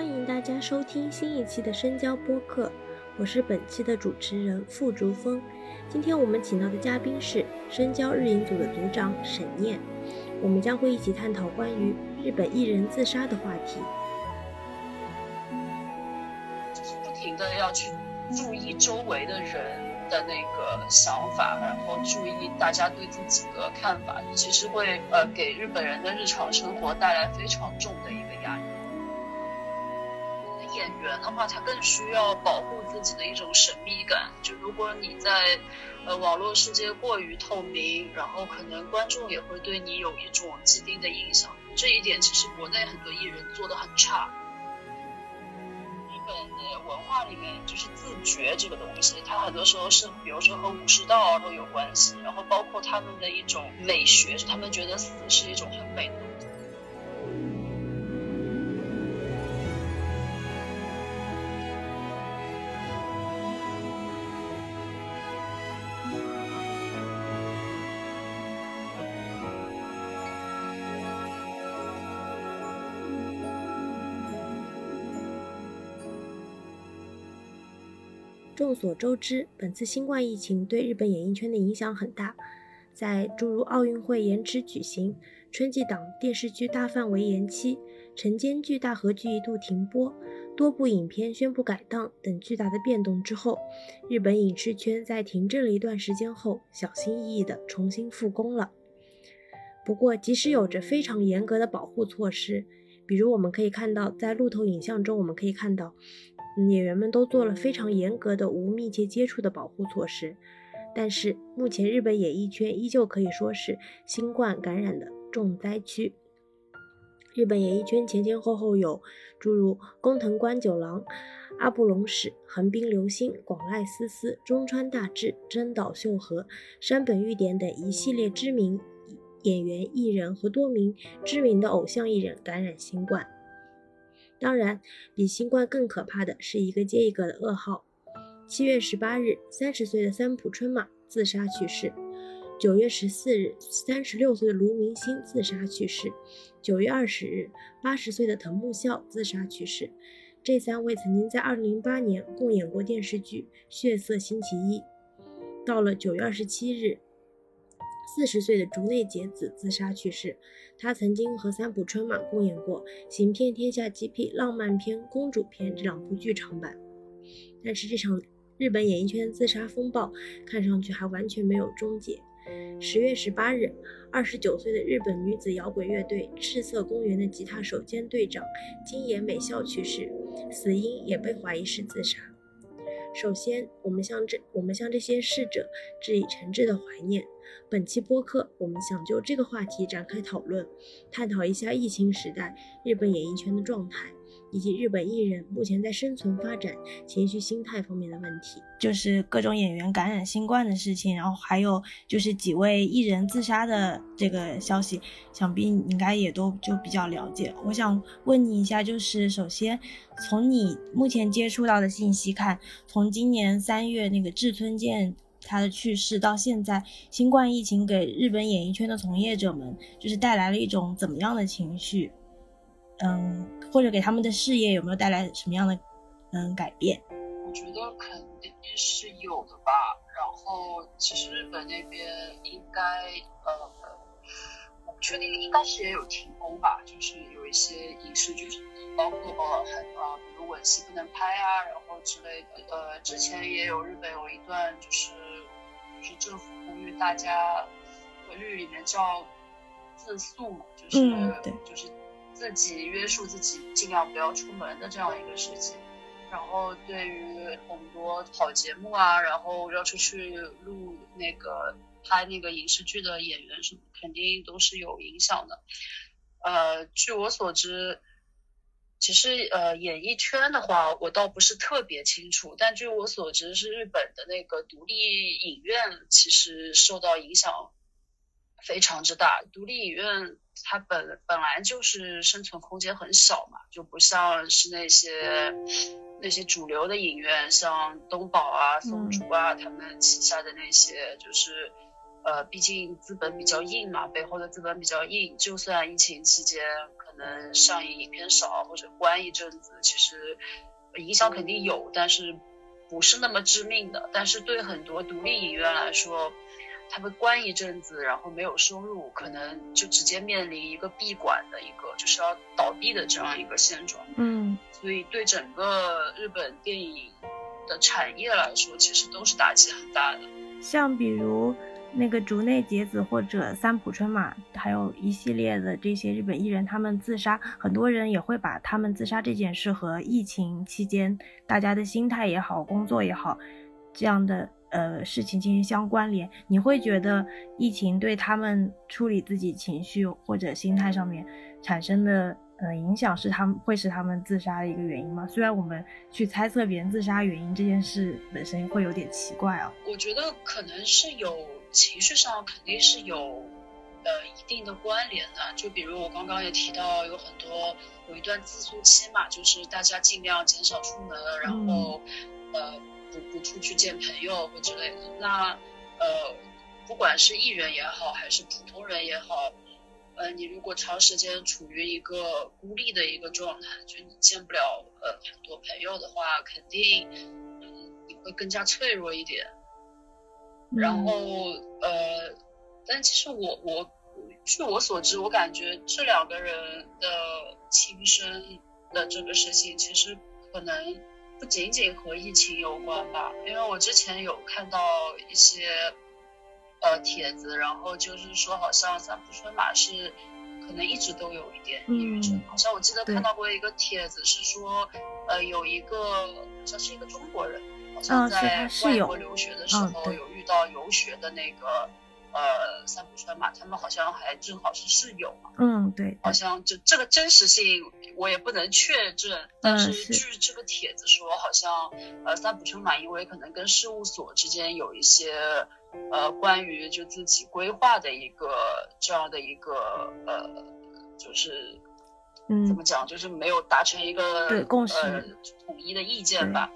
欢迎大家收听新一期的深交播客，我是本期的主持人付竹峰。今天我们请到的嘉宾是深交日影组的组长沈念，我们将会一起探讨关于日本艺人自杀的话题。就是不停的要去注意周围的人。的那个想法，然后注意大家对自己的看法，其实会呃给日本人的日常生活带来非常重的一个压力。人的话，他更需要保护自己的一种神秘感。就如果你在呃网络世界过于透明，然后可能观众也会对你有一种既定的印象。这一点其实国内很多艺人做的很差。日本的文化里面就是自觉这个东西，它很多时候是，比如说和武士道都有关系，然后包括他们的一种美学，是他们觉得死是一种很美的东西。众所周知，本次新冠疫情对日本演艺圈的影响很大。在诸如奥运会延迟举行、春季档电视剧大范围延期、晨间剧大合剧一度停播、多部影片宣布改档等巨大的变动之后，日本影视圈在停滞了一段时间后，小心翼翼地重新复工了。不过，即使有着非常严格的保护措施，比如我们可以看到，在路透影像中，我们可以看到。演员们都做了非常严格的无密切接触的保护措施，但是目前日本演艺圈依旧可以说是新冠感染的重灾区。日本演艺圈前前后后有诸如工藤官九郎、阿部隆史、横滨流星、广濑丝丝、中川大志、真岛秀和、山本裕典等一系列知名演员、艺人和多名知名的偶像艺人感染新冠。当然，比新冠更可怕的是一个接一个的噩耗。七月十八日，三十岁的三浦春马自杀去世；九月十四日，三十六岁的卢明星自杀去世；九月二十日，八十岁的藤木孝自杀去世。这三位曾经在二零零八年共演过电视剧《血色星期一》。到了九月二十七日。四十岁的竹内结子自杀去世。她曾经和三浦春马共演过《行骗天下 GP》浪漫片《公主篇》这两部剧场版。但是这场日本演艺圈自杀风暴看上去还完全没有终结。十月十八日，二十九岁的日本女子摇滚乐队赤色公园的吉他手兼队长金野美孝去世，死因也被怀疑是自杀。首先，我们向这我们向这些逝者致以诚挚的怀念。本期播客，我们想就这个话题展开讨论，探讨一下疫情时代日本演艺圈的状态。以及日本艺人目前在生存、发展、情绪、心态方面的问题，就是各种演员感染新冠的事情，然后还有就是几位艺人自杀的这个消息，想必你应该也都就比较了解。我想问你一下，就是首先从你目前接触到的信息看，从今年三月那个志村健他的去世到现在，新冠疫情给日本演艺圈的从业者们就是带来了一种怎么样的情绪？嗯，或者给他们的事业有没有带来什么样的嗯改变？我觉得肯定是有的吧。然后其实日本那边应该呃，我不确定，应该是也有停工吧。就是有一些影视剧什么的，包括很啊，比如吻戏不能拍啊，然后之类的。呃，之前也有日本有一段就是就是政府呼吁大家，日语里面叫自诉嘛，就是就是。自己约束自己，尽量不要出门的这样一个事情。然后对于很多跑节目啊，然后要出去录那个拍那个影视剧的演员什么，肯定都是有影响的。呃，据我所知，其实呃演艺圈的话，我倒不是特别清楚，但据我所知，是日本的那个独立影院其实受到影响非常之大。独立影院。它本本来就是生存空间很小嘛，就不像是那些那些主流的影院，像东宝啊、松竹啊，他们旗下的那些就是呃，毕竟资本比较硬嘛，背后的资本比较硬，就算疫情期间可能上映影片少或者关一阵子，其实影响肯定有，但是不是那么致命的。但是对很多独立影院来说，他们关一阵子，然后没有收入，可能就直接面临一个闭馆的一个就是要倒闭的这样一个现状。嗯，所以对整个日本电影的产业来说，其实都是打击很大的。像比如。那个竹内结子或者三浦春马，还有一系列的这些日本艺人，他们自杀，很多人也会把他们自杀这件事和疫情期间大家的心态也好，工作也好，这样的呃事情进行相关联。你会觉得疫情对他们处理自己情绪或者心态上面产生的呃影响，是他们会是他们自杀的一个原因吗？虽然我们去猜测别人自杀原因这件事本身会有点奇怪啊。我觉得可能是有。情绪上肯定是有呃一定的关联的，就比如我刚刚也提到，有很多有一段自诉期嘛，就是大家尽量减少出门，然后呃不不出去见朋友或之类的。那呃不管是艺人也好，还是普通人也好，呃你如果长时间处于一个孤立的一个状态，就你见不了呃很多朋友的话，肯定嗯你会更加脆弱一点。然后呃，但其实我我据我所知，我感觉这两个人的亲生的这个事情，其实可能不仅仅和疫情有关吧。因为我之前有看到一些呃帖子，然后就是说好像三浦春马是可能一直都有一点抑郁症，好像我记得看到过一个帖子是说呃有一个好像是一个中国人。好像在外国留学的时候，有遇到游学的那个呃三浦春马，他们好像还正好是室友嘛。嗯，对。好像就这个真实性我也不能确证，但是据这个帖子说，好像呃三浦春马因为可能跟事务所之间有一些呃关于就自己规划的一个这样的一个呃就是嗯怎么讲，就是没有达成一个对共识统一的意见吧。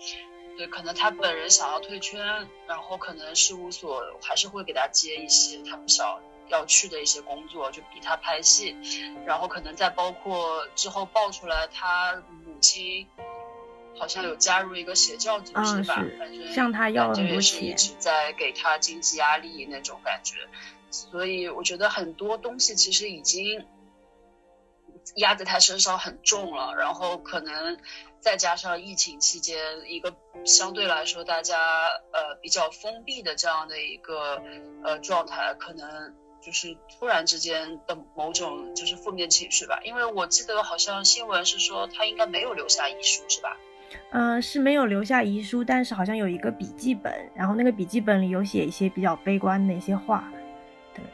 对，可能他本人想要退圈，然后可能事务所还是会给他接一些他不想要去的一些工作，就逼他拍戏，然后可能再包括之后爆出来他母亲好像有加入一个邪教组织吧，反正向他要很多钱，一直在给他经济压力那种感觉，所以我觉得很多东西其实已经压在他身上很重了，然后可能。再加上疫情期间一个相对来说大家呃比较封闭的这样的一个呃状态，可能就是突然之间的某种就是负面情绪吧。因为我记得好像新闻是说他应该没有留下遗书，是吧？嗯，是没有留下遗书，但是好像有一个笔记本，然后那个笔记本里有写一些比较悲观的一些话。对，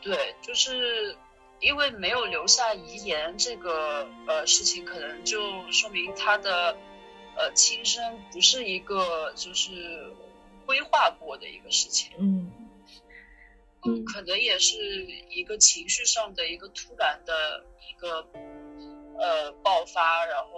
对，就是。因为没有留下遗言，这个呃事情可能就说明他的呃亲生不是一个就是规划过的一个事情，嗯，嗯，可能也是一个情绪上的一个突然的一个呃爆发，然后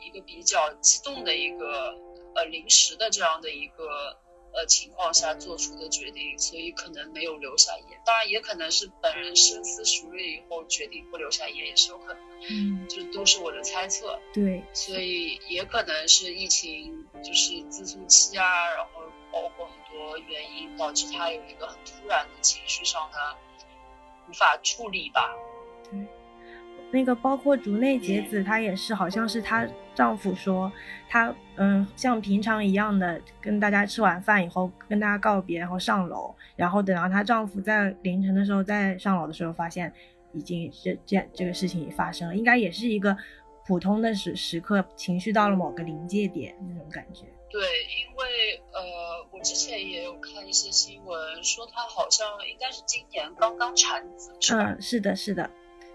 一个比较激动的一个呃临时的这样的一个。呃，情况下做出的决定，所以可能没有留下言。当然，也可能是本人深思熟虑以后决定不留下言，也是有可能。嗯，这都是我的猜测。对，所以也可能是疫情就是自诉期啊，然后包括很多原因导致他有一个很突然的情绪上的无法处理吧。对。那个包括竹内结子，她也是，好像是她丈夫说，她嗯像平常一样的跟大家吃完饭以后跟大家告别，然后上楼，然后等到她丈夫在凌晨的时候再上楼的时候，发现已经是这样这个事情已发生了，应该也是一个普通的时时刻，情绪到了某个临界点那种感觉。对，因为呃我之前也有看一些新闻，说她好像应该是今年刚刚产子，嗯，是的，是的。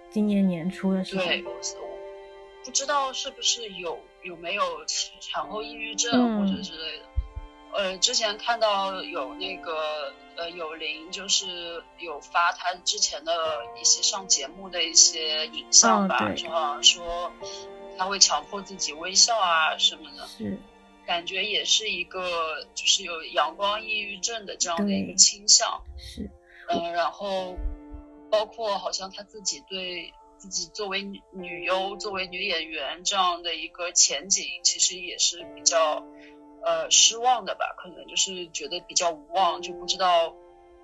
今年年初的时候，对，不知道是不是有有没有产后抑郁症或者之类的。呃，之前看到有那个呃有林，就是有发他之前的一些上节目的一些影像吧，就好像说他会强迫自己微笑啊什么的。是，感觉也是一个就是有阳光抑郁症的这样的一个倾向。是，嗯，然后包括好像他自己对自己作为女优、作为女演员这样的一个前景，其实也是比较呃失望的吧？可能就是觉得比较无望，就不知道。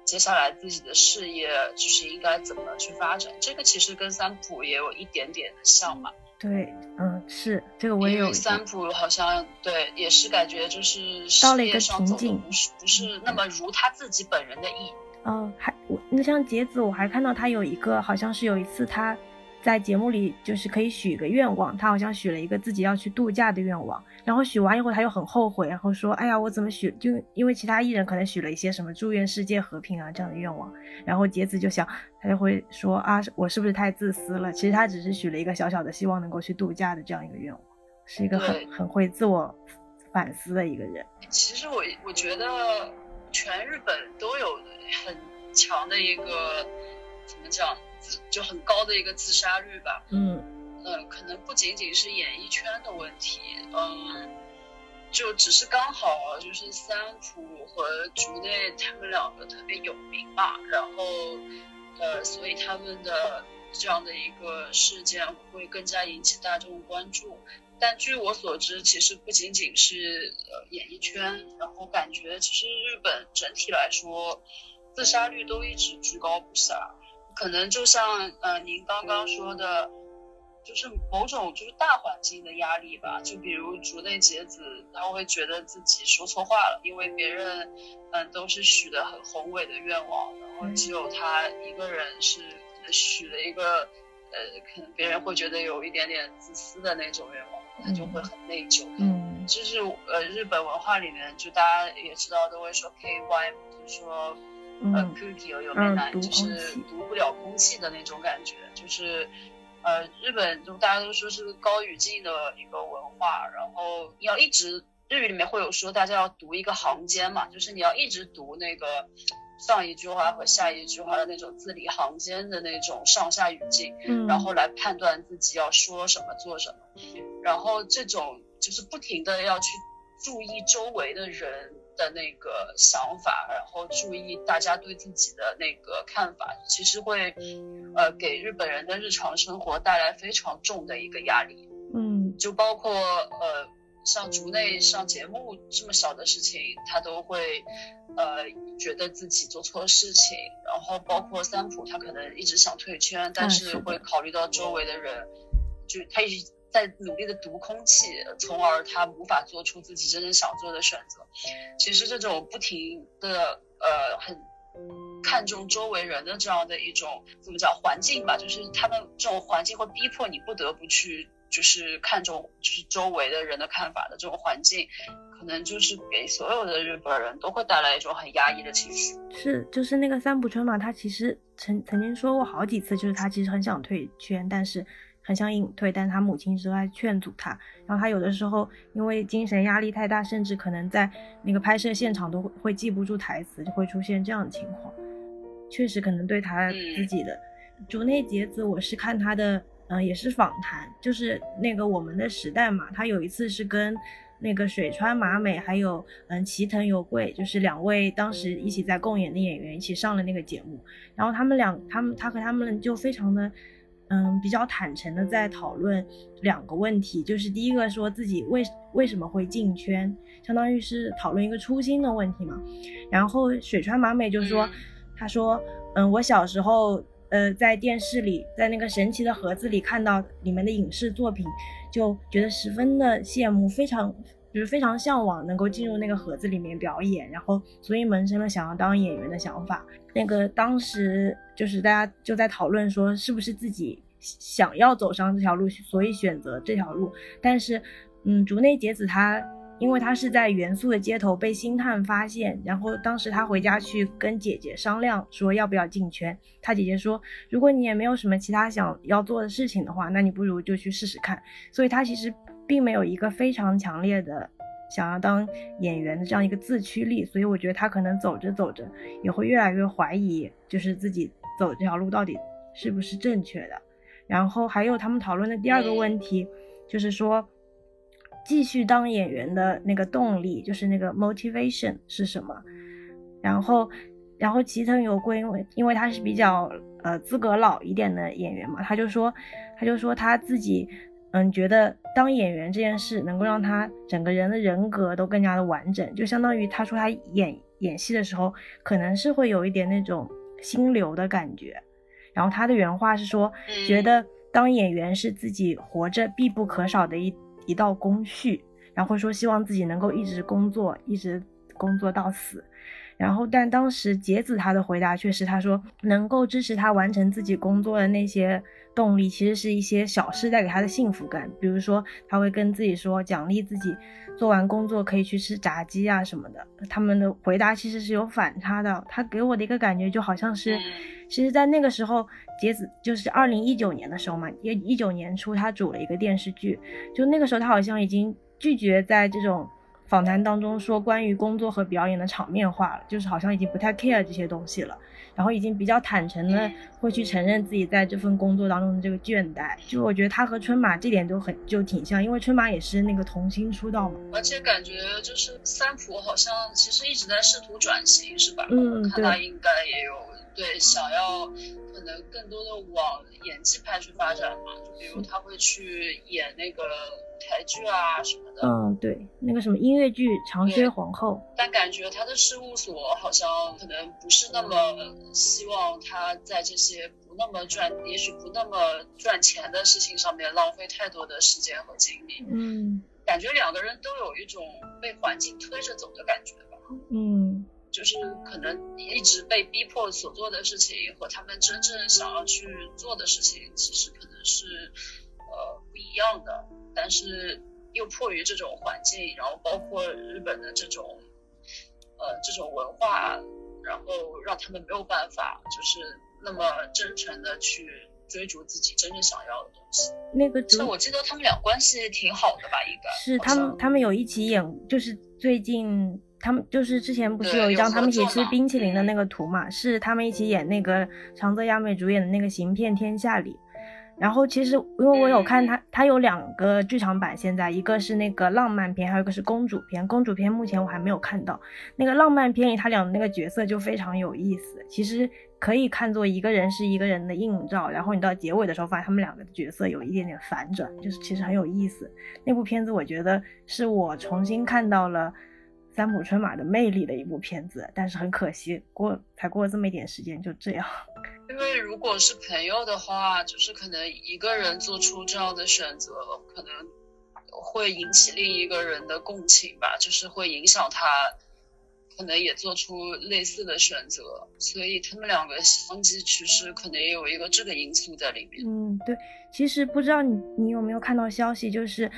接下来自己的事业就是应该怎么去发展？这个其实跟三浦也有一点点的像嘛。对，嗯，是这个我也有。三浦好像对，也是感觉就是到了一个瓶颈，不是不是那么如他自己本人的意。嗯，还我那像杰子，我还看到他有一个，好像是有一次他。在节目里就是可以许一个愿望，他好像许了一个自己要去度假的愿望，然后许完以后他又很后悔，然后说：“哎呀，我怎么许？就因为其他艺人可能许了一些什么祝愿世界和平啊这样的愿望，然后杰子就想，他就会说啊，我是不是太自私了？其实他只是许了一个小小的希望能够去度假的这样一个愿望，是一个很很会自我反思的一个人。其实我我觉得全日本都有很强的一个怎么讲？就很高的一个自杀率吧，嗯，呃，可能不仅仅是演艺圈的问题，嗯，就只是刚好就是三浦和竹内他们两个特别有名嘛，然后，呃，所以他们的这样的一个事件会更加引起大众关注。但据我所知，其实不仅仅是呃演艺圈，然后感觉其实日本整体来说，自杀率都一直居高不下。可能就像呃您刚刚说的，就是某种就是大环境的压力吧。就比如竹内结子，他会觉得自己说错话了，因为别人嗯都是许的很宏伟的愿望，然后只有他一个人是可能许了一个呃可能别人会觉得有一点点自私的那种愿望，他就会很内疚。嗯，就是呃日本文化里面，就大家也知道都会说 K Y，就是说。呃，cookie 有点难，就是读不了空气的那种感觉，就是，呃，日本就大家都说是高语境的一个文化，然后你要一直日语里面会有说大家要读一个行间嘛，就是你要一直读那个上一句话和下一句话的那种字里行间的那种上下语境，嗯，然后来判断自己要说什么做什么，然后这种就是不停的要去注意周围的人。的那个想法，然后注意大家对自己的那个看法，其实会呃给日本人的日常生活带来非常重的一个压力。嗯，就包括呃像竹内上节目这么小的事情，他都会呃觉得自己做错事情，然后包括三浦，他可能一直想退圈，但是会考虑到周围的人，就他一直。在努力的读空气，从而他无法做出自己真正想做的选择。其实这种不停的呃很看重周围人的这样的一种怎么讲环境吧，就是他们这种环境会逼迫你不得不去就是看重就是周围的人的看法的这种环境，可能就是给所有的日本人都会带来一种很压抑的情绪。是，就是那个三浦春马，他其实曾曾经说过好几次，就是他其实很想退圈，但是。很想隐退，但他母亲一直在劝阻他。然后他有的时候因为精神压力太大，甚至可能在那个拍摄现场都会记不住台词，就会出现这样的情况。确实可能对他自己的竹内结子，我是看他的，嗯，也是访谈，就是那个我们的时代嘛。他有一次是跟那个水川麻美还有嗯齐藤由贵，就是两位当时一起在共演的演员一起上了那个节目。然后他们两，他们他和他们就非常的。嗯，比较坦诚的在讨论两个问题，就是第一个说自己为为什么会进圈，相当于是讨论一个初心的问题嘛。然后水川麻美就说，他说，嗯，我小时候，呃，在电视里，在那个神奇的盒子里看到里面的影视作品，就觉得十分的羡慕，非常就是非常向往能够进入那个盒子里面表演，然后所以萌生了想要当演员的想法。那个当时就是大家就在讨论说，是不是自己想要走上这条路，所以选择这条路。但是，嗯，竹内结子她，因为他是在元素的街头被星探发现，然后当时他回家去跟姐姐商量说要不要进圈。他姐姐说，如果你也没有什么其他想要做的事情的话，那你不如就去试试看。所以他其实并没有一个非常强烈的。想要当演员的这样一个自驱力，所以我觉得他可能走着走着也会越来越怀疑，就是自己走这条路到底是不是正确的。然后还有他们讨论的第二个问题，就是说继续当演员的那个动力，就是那个 motivation 是什么。然后，然后齐藤有贵，因为因为他是比较呃资格老一点的演员嘛，他就说，他就说他自己嗯觉得当演员这件事能够让他整个人的人格都更加的完整，就相当于他说他演演戏的时候可能是会有一点那种心流的感觉。然后他的原话是说，觉得当演员是自己活着必不可少的一一道工序，然后说希望自己能够一直工作，一直工作到死。然后，但当时杰子他的回答却是，他说能够支持他完成自己工作的那些动力，其实是一些小事带给他的幸福感。比如说，他会跟自己说，奖励自己做完工作可以去吃炸鸡啊什么的。他们的回答其实是有反差的。他给我的一个感觉就好像是，其实，在那个时候，杰子就是二零一九年的时候嘛，一一九年初他主了一个电视剧，就那个时候他好像已经拒绝在这种。访谈当中说关于工作和表演的场面话了，就是好像已经不太 care 这些东西了，然后已经比较坦诚的会去承认自己在这份工作当中的这个倦怠。就我觉得他和春马这点都很就挺像，因为春马也是那个童星出道嘛，而且感觉就是三浦好像其实一直在试图转型，是吧？嗯，看他应该也有对想要可能更多的往演技派去发展嘛，就比如他会去演那个舞。台剧啊什么的，嗯，对，那个什么音乐剧《长靴皇后》，但感觉他的事务所好像可能不是那么希望他在这些不那么赚，也许不那么赚钱的事情上面浪费太多的时间和精力。嗯，感觉两个人都有一种被环境推着走的感觉吧。嗯，就是可能一直被逼迫所做的事情和他们真正想要去做的事情，其实可能是呃不一样的。但是又迫于这种环境，然后包括日本的这种，呃，这种文化，然后让他们没有办法，就是那么真诚的去追逐自己真正想要的东西。那个，这我记得他们俩关系挺好的吧？应该是他们，他们有一起演，就是最近他们就是之前不是有一张他们一起吃冰淇淋的那个图嘛？是他们一起演那个长泽雅美主演的那个《行骗天下》里。然后其实，因为我有看他，他有两个剧场版，现在一个是那个浪漫片，还有一个是公主片。公主片目前我还没有看到，那个浪漫片里他俩的那个角色就非常有意思。其实可以看作一个人是一个人的映照，然后你到结尾的时候发现他们两个的角色有一点点反转，就是其实很有意思。那部片子我觉得是我重新看到了三浦春马的魅力的一部片子，但是很可惜，过才过了这么一点时间就这样。因为如果是朋友的话，就是可能一个人做出这样的选择，可能会引起另一个人的共情吧，就是会影响他，可能也做出类似的选择，所以他们两个相继去世，可能也有一个这个因素在里面。嗯，对，其实不知道你你有没有看到消息，就是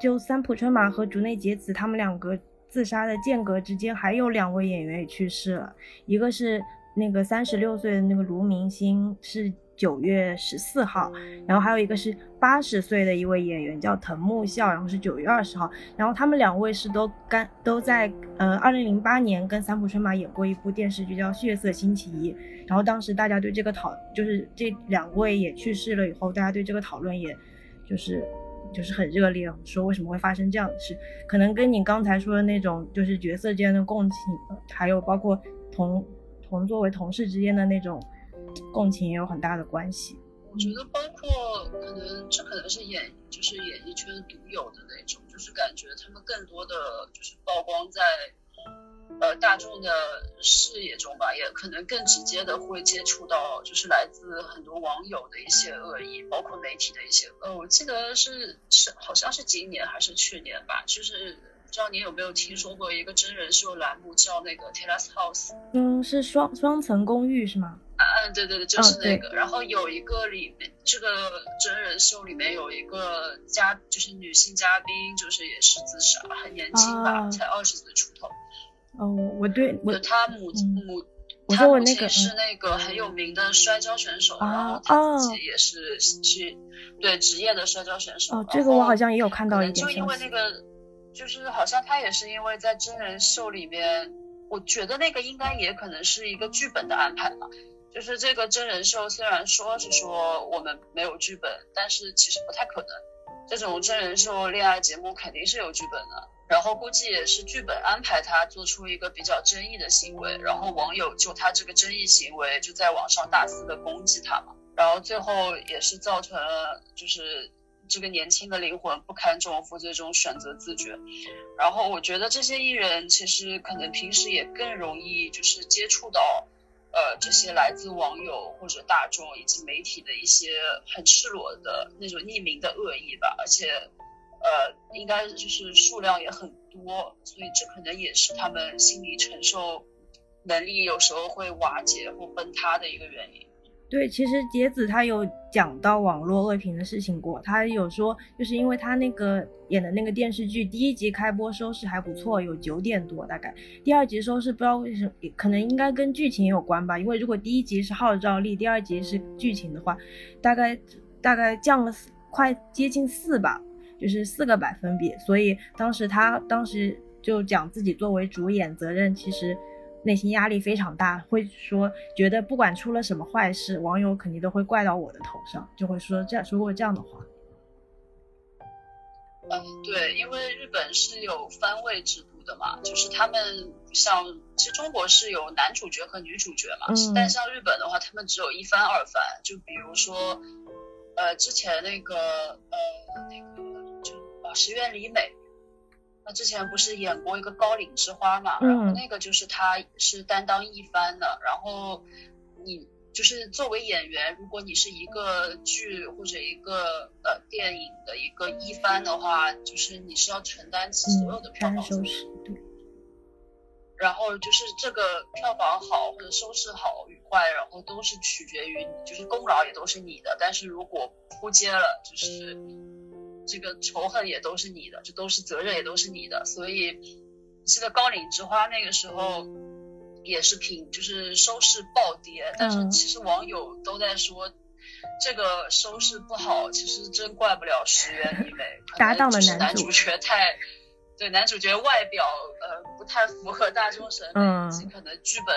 就三浦春马和竹内结子他们两个自杀的间隔之间，还有两位演员也去世了，一个是。那个三十六岁的那个卢明星是九月十四号，然后还有一个是八十岁的一位演员叫藤木孝，然后是九月二十号，然后他们两位是都干都在呃二零零八年跟三浦春马演过一部电视剧叫《血色星期一》，然后当时大家对这个讨就是这两位也去世了以后，大家对这个讨论也就是就是很热烈，说为什么会发生这样的事，可能跟你刚才说的那种就是角色之间的共情，还有包括同。同作为同事之间的那种共情也有很大的关系。我觉得包括可能这可能是演就是演艺圈独有的那种，就是感觉他们更多的就是曝光在呃大众的视野中吧，也可能更直接的会接触到就是来自很多网友的一些恶意，包括媒体的一些呃，我记得是是好像是今年还是去年吧，就是。不知道你有没有听说过一个真人秀栏目叫那个 Terrace House？嗯，是双双层公寓是吗？嗯，对对对，就是那个。然后有一个里面，这个真人秀里面有一个嘉，就是女性嘉宾，就是也是自杀，很年轻吧，才二十岁出头。哦，我对我他母母，他母亲是那个很有名的摔跤选手，然后他自己也是去对职业的摔跤选手。哦，这个我好像也有看到一点。就因为那个。就是好像他也是因为在真人秀里面，我觉得那个应该也可能是一个剧本的安排吧。就是这个真人秀虽然说是说我们没有剧本，但是其实不太可能。这种真人秀恋爱节目肯定是有剧本的，然后估计也是剧本安排他做出一个比较争议的行为，然后网友就他这个争议行为就在网上大肆的攻击他嘛，然后最后也是造成了就是这个年轻的灵魂不堪重负，最终选择自绝。然后我觉得这些艺人其实可能平时也更容易就是接触到。呃，这些来自网友或者大众以及媒体的一些很赤裸的那种匿名的恶意吧，而且，呃，应该就是数量也很多，所以这可能也是他们心理承受能力有时候会瓦解或崩塌的一个原因。对，其实杰子他有讲到网络恶评的事情过，他有说，就是因为他那个演的那个电视剧第一集开播收视还不错，有九点多大概，第二集收视不知道为什么，可能应该跟剧情有关吧，因为如果第一集是号召力，第二集是剧情的话，大概大概降了快接近四吧，就是四个百分比，所以当时他当时就讲自己作为主演责任其实。内心压力非常大，会说觉得不管出了什么坏事，网友肯定都会怪到我的头上，就会说这样说过这样的话。嗯，对，因为日本是有番位制度的嘛，就是他们像其实中国是有男主角和女主角嘛，但像日本的话，他们只有一番二番。就比如说，呃，之前那个呃那个石原里美。那之前不是演过一个高岭之花嘛，然后那个就是他是担当一番的，然后你就是作为演员，如果你是一个剧或者一个呃电影的一个一番的话，就是你是要承担起所有的票房收视，对。然后就是这个票房好或者收视好与坏，然后都是取决于你，就是功劳也都是你的，但是如果扑街了，就是。这个仇恨也都是你的，这都是责任也都是你的，所以记得《高岭之花》那个时候也是凭就是收视暴跌，但是其实网友都在说这个收视不好，其实真怪不了石原里美，搭档的男主角太对男主角外表呃不太符合大众审美，以及可能剧本。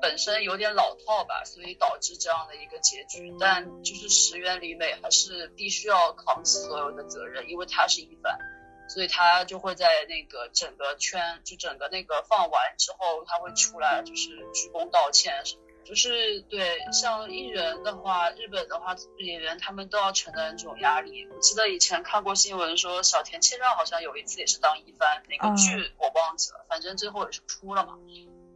本身有点老套吧，所以导致这样的一个结局。但就是石原里美还是必须要扛起所有的责任，因为她是一番，所以她就会在那个整个圈，就整个那个放完之后，她会出来就是鞠躬道歉什么。就是对像艺人的话，日本的话演员他们都要承担这种压力。我记得以前看过新闻说小田切让好像有一次也是当一番，那个剧我忘记了，反正最后也是出了嘛。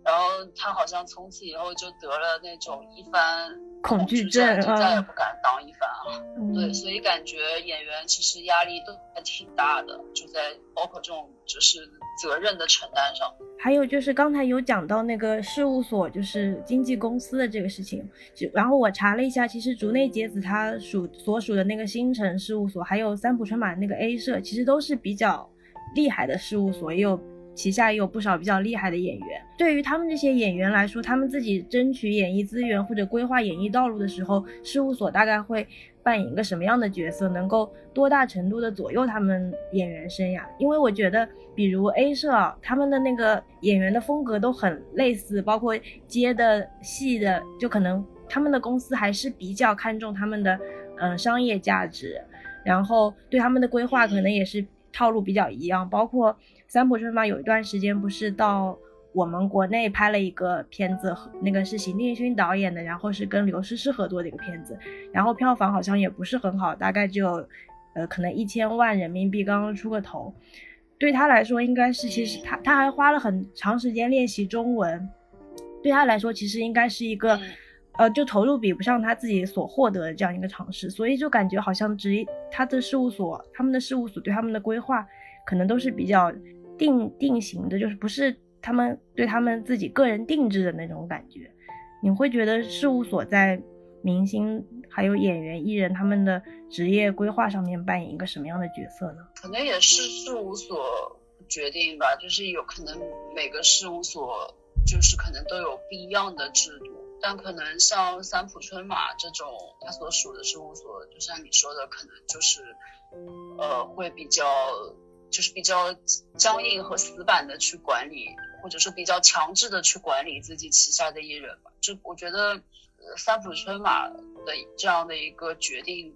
然后他好像从此以后就得了那种一番恐惧症，就再也不敢当一番了。对，所以感觉演员其实压力都还挺大的，就在包括这种就是责任的承担上。还有就是刚才有讲到那个事务所，就是经纪公司的这个事情。就然后我查了一下，其实竹内结子他属所属的那个星辰事务所，还有三浦春马那个 A 社，其实都是比较厉害的事务所，也有。旗下也有不少比较厉害的演员。对于他们这些演员来说，他们自己争取演艺资源或者规划演艺道路的时候，事务所大概会扮演一个什么样的角色，能够多大程度的左右他们演员生涯？因为我觉得，比如 A 社，他们的那个演员的风格都很类似，包括接的戏的，就可能他们的公司还是比较看重他们的嗯商业价值，然后对他们的规划可能也是套路比较一样，包括。三浦春马有一段时间不是到我们国内拍了一个片子，那个是邢定勋导演的，然后是跟刘诗诗合作的一个片子，然后票房好像也不是很好，大概只有呃可能一千万人民币刚刚出个头。对他来说，应该是其实他他还花了很长时间练习中文，对他来说其实应该是一个呃就投入比不上他自己所获得的这样一个尝试，所以就感觉好像职他的事务所他们的事务所对他们的规划可能都是比较。定定型的，就是不是他们对他们自己个人定制的那种感觉。你会觉得事务所在明星还有演员艺人他们的职业规划上面扮演一个什么样的角色呢？可能也是事务所决定吧，就是有可能每个事务所就是可能都有不一样的制度，但可能像三浦春马这种他所属的事务所，就像你说的，可能就是呃会比较。就是比较僵硬和死板的去管理，或者说比较强制的去管理自己旗下的艺人吧。就我觉得三浦春马的这样的一个决定，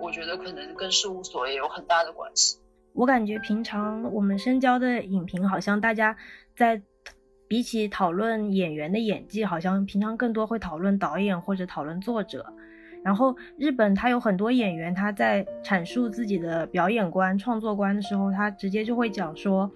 我觉得可能跟事务所也有很大的关系。我感觉平常我们深交的影评，好像大家在比起讨论演员的演技，好像平常更多会讨论导演或者讨论作者。然后日本他有很多演员，他在阐述自己的表演观、创作观的时候，他直接就会讲说，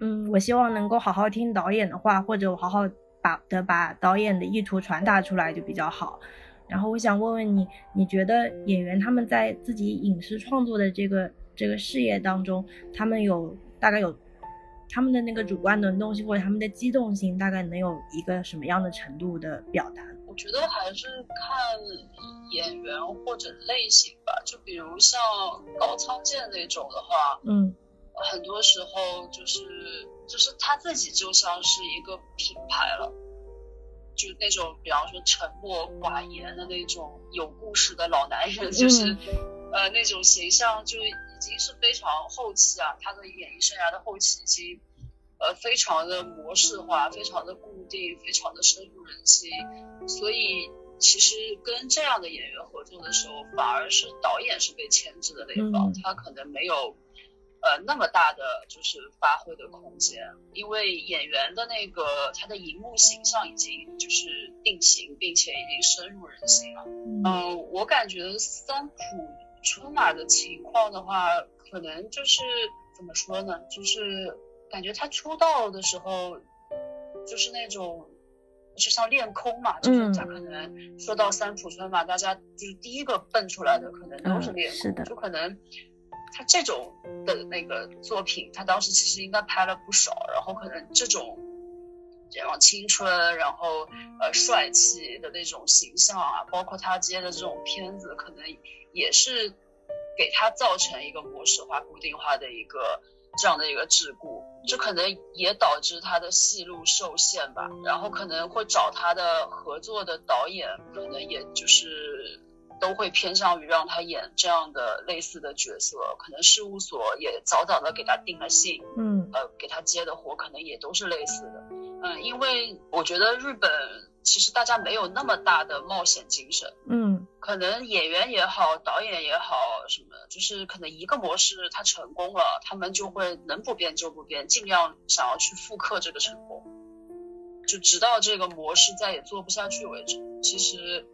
嗯，我希望能够好好听导演的话，或者我好好把的把导演的意图传达出来就比较好。然后我想问问你，你觉得演员他们在自己影视创作的这个这个事业当中，他们有大概有他们的那个主观能动性或者他们的机动性，大概能有一个什么样的程度的表达？我觉得还是看演员或者类型吧，就比如像高仓健那种的话，嗯，很多时候就是就是他自己就像是一个品牌了，就那种比方说沉默寡言的那种有故事的老男人，就是呃那种形象就已经是非常后期啊，他的演艺生涯的后期已经。呃，非常的模式化，非常的固定，非常的深入人心，所以其实跟这样的演员合作的时候，反而是导演是被牵制的那一方，他可能没有呃那么大的就是发挥的空间，因为演员的那个他的荧幕形象已经就是定型，并且已经深入人心了。嗯，我感觉三浦春马的情况的话，可能就是怎么说呢，就是。感觉他出道的时候，就是那种，就像练空嘛，就是他可能说到三浦春马，大家就是第一个蹦出来的可能都是练空，就可能他这种的那个作品，他当时其实应该拍了不少，然后可能这种这样青春，然后呃帅气的那种形象啊，包括他接的这种片子，可能也是给他造成一个模式化、固定化的一个。这样的一个桎梏，这可能也导致他的戏路受限吧。然后可能会找他的合作的导演，可能也就是都会偏向于让他演这样的类似的角色。可能事务所也早早的给他定了性，嗯，呃，给他接的活可能也都是类似的。嗯，因为我觉得日本。其实大家没有那么大的冒险精神，嗯，可能演员也好，导演也好，什么就是可能一个模式它成功了，他们就会能不变就不变，尽量想要去复刻这个成功，就直到这个模式再也做不下去为止。其实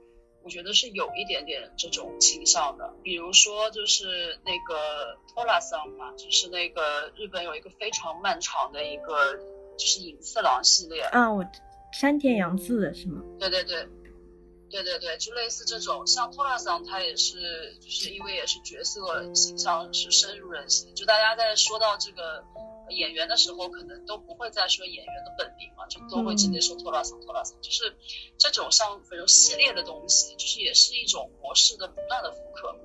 我觉得是有一点点这种倾向的，比如说就是那个托拉桑嘛，就是那个日本有一个非常漫长的一个就是银次郎系列，啊我。山田洋次是吗？对对对，对对对，就类似这种，像托拉桑他也是，就是因为也是角色形象是深入人心，就大家在说到这个演员的时候，可能都不会再说演员的本名嘛，就都会直接说托拉桑托拉桑，就是这种像比如系列的东西，就是也是一种模式的不断的复刻。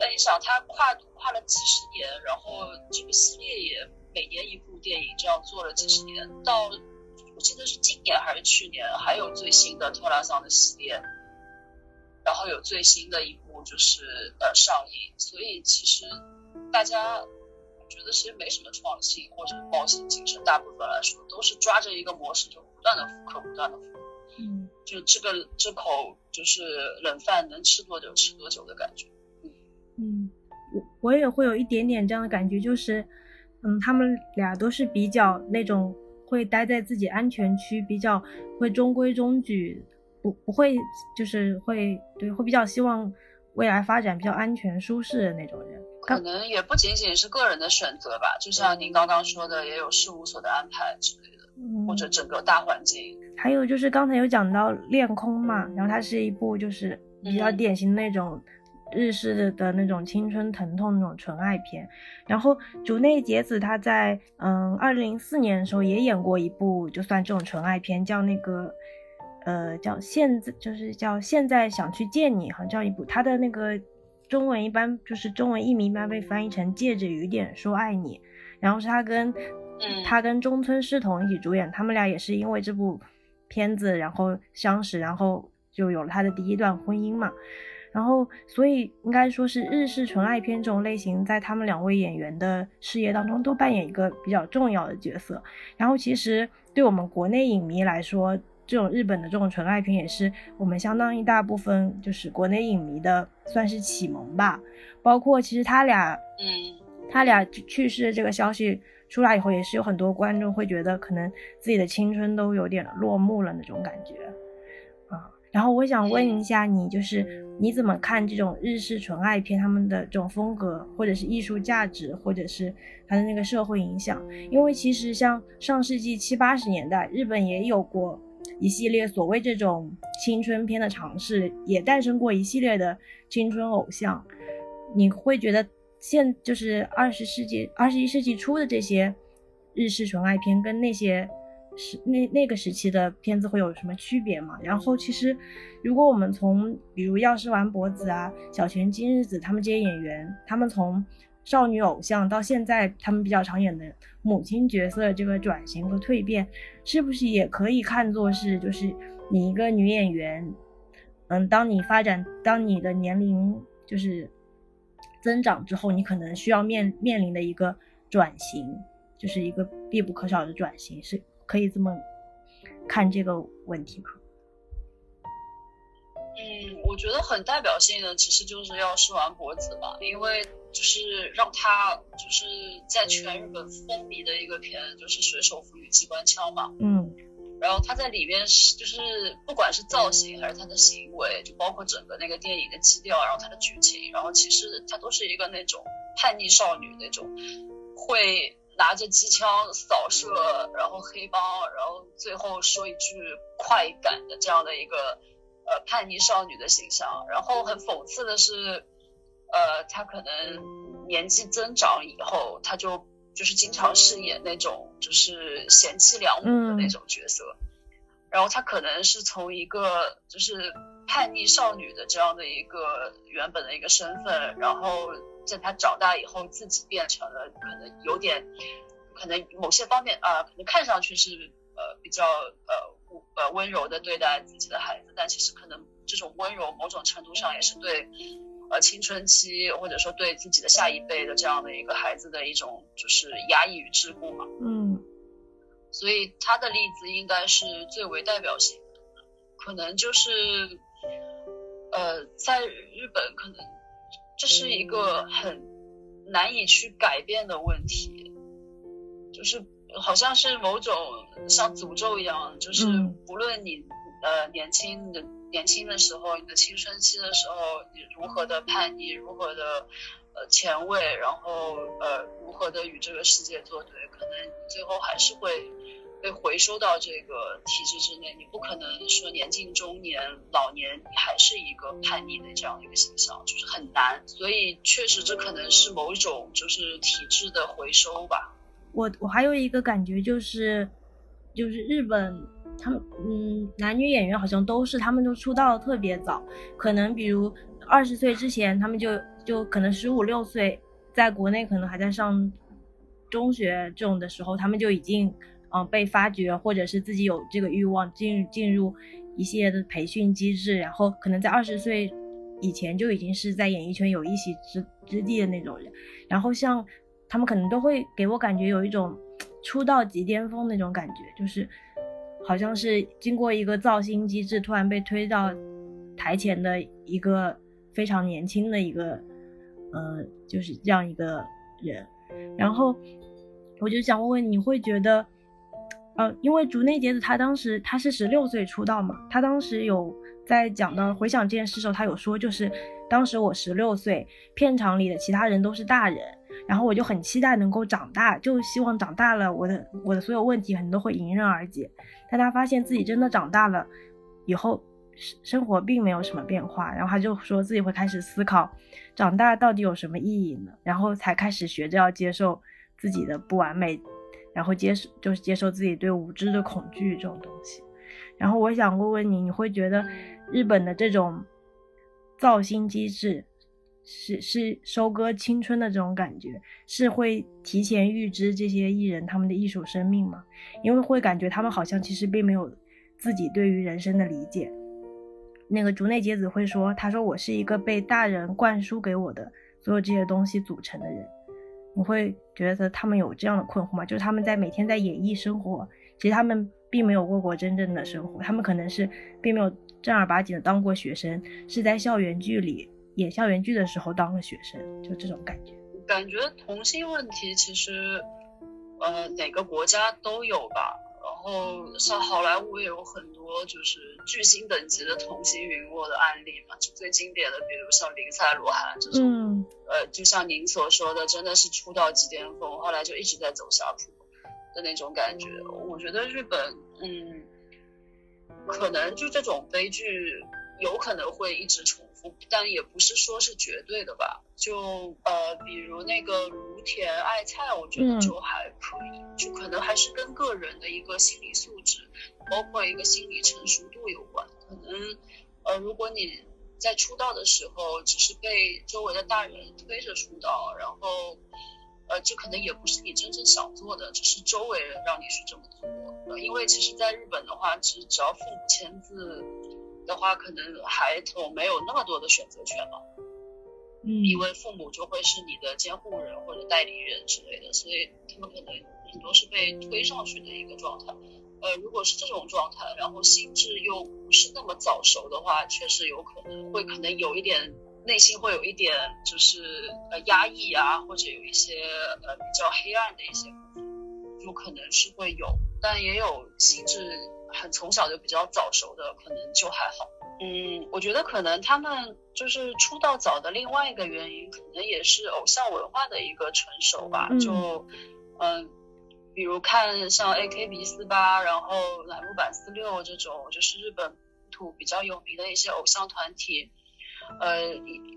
那你想，他跨度跨了几十年，然后这个系列也每年一部电影，这样做了几十年，到。我记得是今年还是去年，还有最新的托拉桑的系列，然后有最新的一部就是呃上映，所以其实大家觉得其实没什么创新或者冒险精神，大部分来说都是抓着一个模式就不断的复刻，不断的复刻，嗯，就这个这口就是冷饭能吃多久吃多久的感觉，嗯嗯，我我也会有一点点这样的感觉，就是嗯他们俩都是比较那种。会待在自己安全区，比较会中规中矩，不不会就是会对会比较希望未来发展比较安全舒适的那种人。可能也不仅仅是个人的选择吧，就像您刚刚说的，也有事务所的安排之类的，或者整个大环境。还有就是刚才有讲到恋空嘛，然后它是一部就是比较典型的那种。日式的那种青春疼痛那种纯爱片，然后竹内结子她在嗯二零零四年的时候也演过一部就算这种纯爱片，叫那个呃叫现在就是叫现在想去见你好像叫一部，他的那个中文一般就是中文译名一般被翻译成借着雨点说爱你，然后是他跟他跟中村狮童一起主演，他们俩也是因为这部片子然后相识，然后就有了他的第一段婚姻嘛。然后，所以应该说是日式纯爱片这种类型，在他们两位演员的事业当中都扮演一个比较重要的角色。然后，其实对我们国内影迷来说，这种日本的这种纯爱片，也是我们相当一大部分就是国内影迷的算是启蒙吧。包括其实他俩，嗯，他俩去世的这个消息出来以后，也是有很多观众会觉得可能自己的青春都有点落幕了那种感觉啊。然后我想问一下你，就是你怎么看这种日式纯爱片他们的这种风格，或者是艺术价值，或者是它的那个社会影响？因为其实像上世纪七八十年代，日本也有过。一系列所谓这种青春片的尝试，也诞生过一系列的青春偶像。你会觉得现就是二十世纪、二十一世纪初的这些日式纯爱片，跟那些时那那个时期的片子会有什么区别吗？然后，其实如果我们从比如药师丸博子啊、小泉今日子他们这些演员，他们从少女偶像到现在他们比较常演的母亲角色这个转型和蜕变，是不是也可以看作是就是你一个女演员，嗯，当你发展当你的年龄就是增长之后，你可能需要面面临的一个转型，就是一个必不可少的转型，是可以这么看这个问题吗？嗯，我觉得很代表性的其实就是要是丸博子吧，因为。就是让他就是在全日本风靡的一个片，就是水手服与机关枪嘛。嗯，然后他在里面是就是不管是造型还是他的行为，就包括整个那个电影的基调，然后他的剧情，然后其实他都是一个那种叛逆少女那种，会拿着机枪扫射，然后黑帮，然后最后说一句快感的这样的一个呃叛逆少女的形象。然后很讽刺的是。呃，她可能年纪增长以后，她就就是经常饰演那种就是贤妻良母的那种角色，然后她可能是从一个就是叛逆少女的这样的一个原本的一个身份，然后在他长大以后，自己变成了可能有点，可能某些方面啊，可能看上去是呃比较呃呃温柔的对待自己的孩子，但其实可能这种温柔某种程度上也是对。呃，青春期或者说对自己的下一辈的这样的一个孩子的一种就是压抑与桎梏嘛，嗯，所以他的例子应该是最为代表性的，可能就是呃，在日本可能这是一个很难以去改变的问题，就是好像是某种像诅咒一样，就是无论你呃年轻的。年轻的时候，你的青春期的时候，你如何的叛逆，如何的呃前卫，然后呃如何的与这个世界作对，可能最后还是会被回收到这个体制之内。你不可能说年近中年、老年你还是一个叛逆的这样一个形象，就是很难。所以确实这可能是某一种就是体制的回收吧。我我还有一个感觉就是，就是日本。他们嗯，男女演员好像都是，他们都出道特别早，可能比如二十岁之前，他们就就可能十五六岁，在国内可能还在上中学这种的时候，他们就已经嗯被发掘，或者是自己有这个欲望进进入一系列的培训机制，然后可能在二十岁以前就已经是在演艺圈有一席之之地的那种人，然后像他们可能都会给我感觉有一种出道即巅峰那种感觉，就是。好像是经过一个造星机制，突然被推到台前的一个非常年轻的一个，呃，就是这样一个人。然后我就想问问，你会觉得，呃，因为竹内结子她当时她是十六岁出道嘛，她当时有在讲到回想这件事时候，她有说，就是当时我十六岁，片场里的其他人都是大人。然后我就很期待能够长大，就希望长大了，我的我的所有问题可能都会迎刃而解。但他发现自己真的长大了以后，生生活并没有什么变化。然后他就说自己会开始思考，长大到底有什么意义呢？然后才开始学着要接受自己的不完美，然后接受就是接受自己对无知的恐惧这种东西。然后我想问问你，你会觉得日本的这种造星机制？是是收割青春的这种感觉，是会提前预知这些艺人他们的艺术生命吗？因为会感觉他们好像其实并没有自己对于人生的理解。那个竹内结子会说：“他说我是一个被大人灌输给我的所有这些东西组成的人。”你会觉得他们有这样的困惑吗？就是他们在每天在演绎生活，其实他们并没有过过真正的生活，他们可能是并没有正儿八经的当过学生，是在校园剧里演校园剧的时候当了学生，就这种感觉。感觉同性问题其实，呃，哪个国家都有吧。然后像好莱坞也有很多就是巨星等级的童星陨落的案例嘛，就最经典的，比如像林赛·罗韩这种，呃，就像您所说的，真的是出道即巅峰，后来就一直在走下坡的那种感觉。我觉得日本，嗯，可能就这种悲剧有可能会一直重复，但也不是说是绝对的吧。就呃，比如那个芦田爱菜，我觉得就还可以，就可能还是跟个人的一个心理素质，包括一个心理成熟度有关。可能呃，如果你在出道的时候只是被周围的大人推着出道，然后呃，这可能也不是你真正想做的，只是周围人让你去这么做。呃，因为其实，在日本的话，其实只要父母签字的话，可能孩童没有那么多的选择权了。嗯，因为父母就会是你的监护人或者代理人之类的，所以他们可能很多是被推上去的一个状态。呃，如果是这种状态，然后心智又不是那么早熟的话，确实有可能会可能有一点内心会有一点就是呃压抑啊，或者有一些呃比较黑暗的一些，就可能是会有，但也有心智很从小就比较早熟的，可能就还好。嗯，我觉得可能他们就是出道早的另外一个原因，可能也是偶像文化的一个成熟吧。就嗯，比如看像 AKB 四八，然后乃木坂四六这种，就是日本土比较有名的一些偶像团体。呃，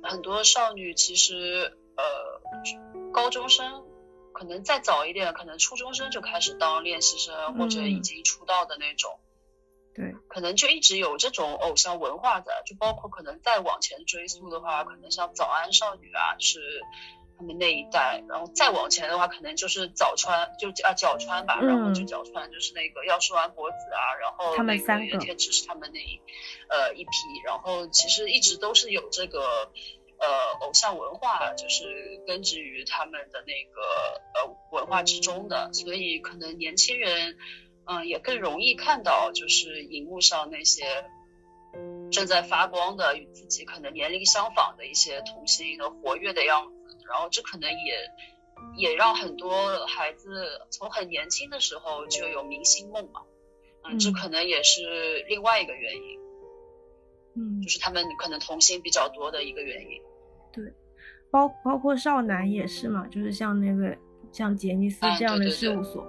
很多少女其实呃，高中生可能再早一点，可能初中生就开始当练习生或者已经出道的那种。对，可能就一直有这种偶像文化的，就包括可能再往前追溯的话，可能像早安少女啊，是他们那一代，然后再往前的话，可能就是早川，就啊角川吧，然后就角川就是那个要是丸博子啊，然后那个原田只是他们那一呃一批，然后其实一直都是有这个呃偶像文化，就是根植于他们的那个呃文化之中的，所以可能年轻人。嗯，也更容易看到，就是荧幕上那些正在发光的、与自己可能年龄相仿的一些童星的活跃的样子，然后这可能也也让很多孩子从很年轻的时候就有明星梦嘛。嗯，这可能也是另外一个原因。嗯，就是他们可能童星比较多的一个原因。对，包包括少男也是嘛，就是像那个像杰尼斯这样的事务所。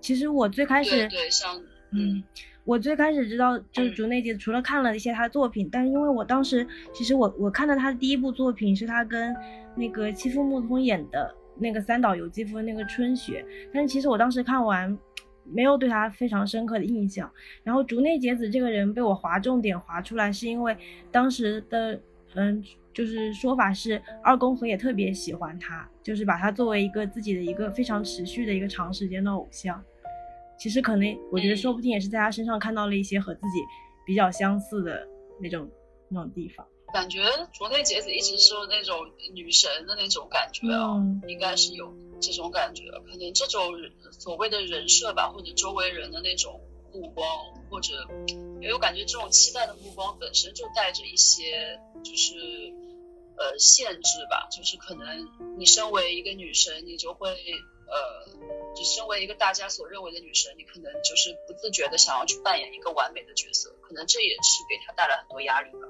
其实我最开始，对像嗯，我最开始知道就是竹内结子，除了看了一些他的作品，但是因为我当时其实我我看到他的第一部作品是他跟那个七夫木通演的那个三岛由纪夫那个春雪，但是其实我当时看完没有对他非常深刻的印象。然后竹内结子这个人被我划重点划出来，是因为当时的嗯。就是说法是二宫和也特别喜欢他，就是把他作为一个自己的一个非常持续的一个长时间的偶像。其实可能我觉得说不定也是在他身上看到了一些和自己比较相似的那种那种地方。感觉竹内结子一直是那种女神的那种感觉啊，应该是有这种感觉。可能这种所谓的人设吧，或者周围人的那种目光，或者因为我感觉这种期待的目光本身就带着一些就是。呃，限制吧，就是可能你身为一个女生，你就会呃，就身为一个大家所认为的女生，你可能就是不自觉的想要去扮演一个完美的角色，可能这也是给她带来很多压力吧。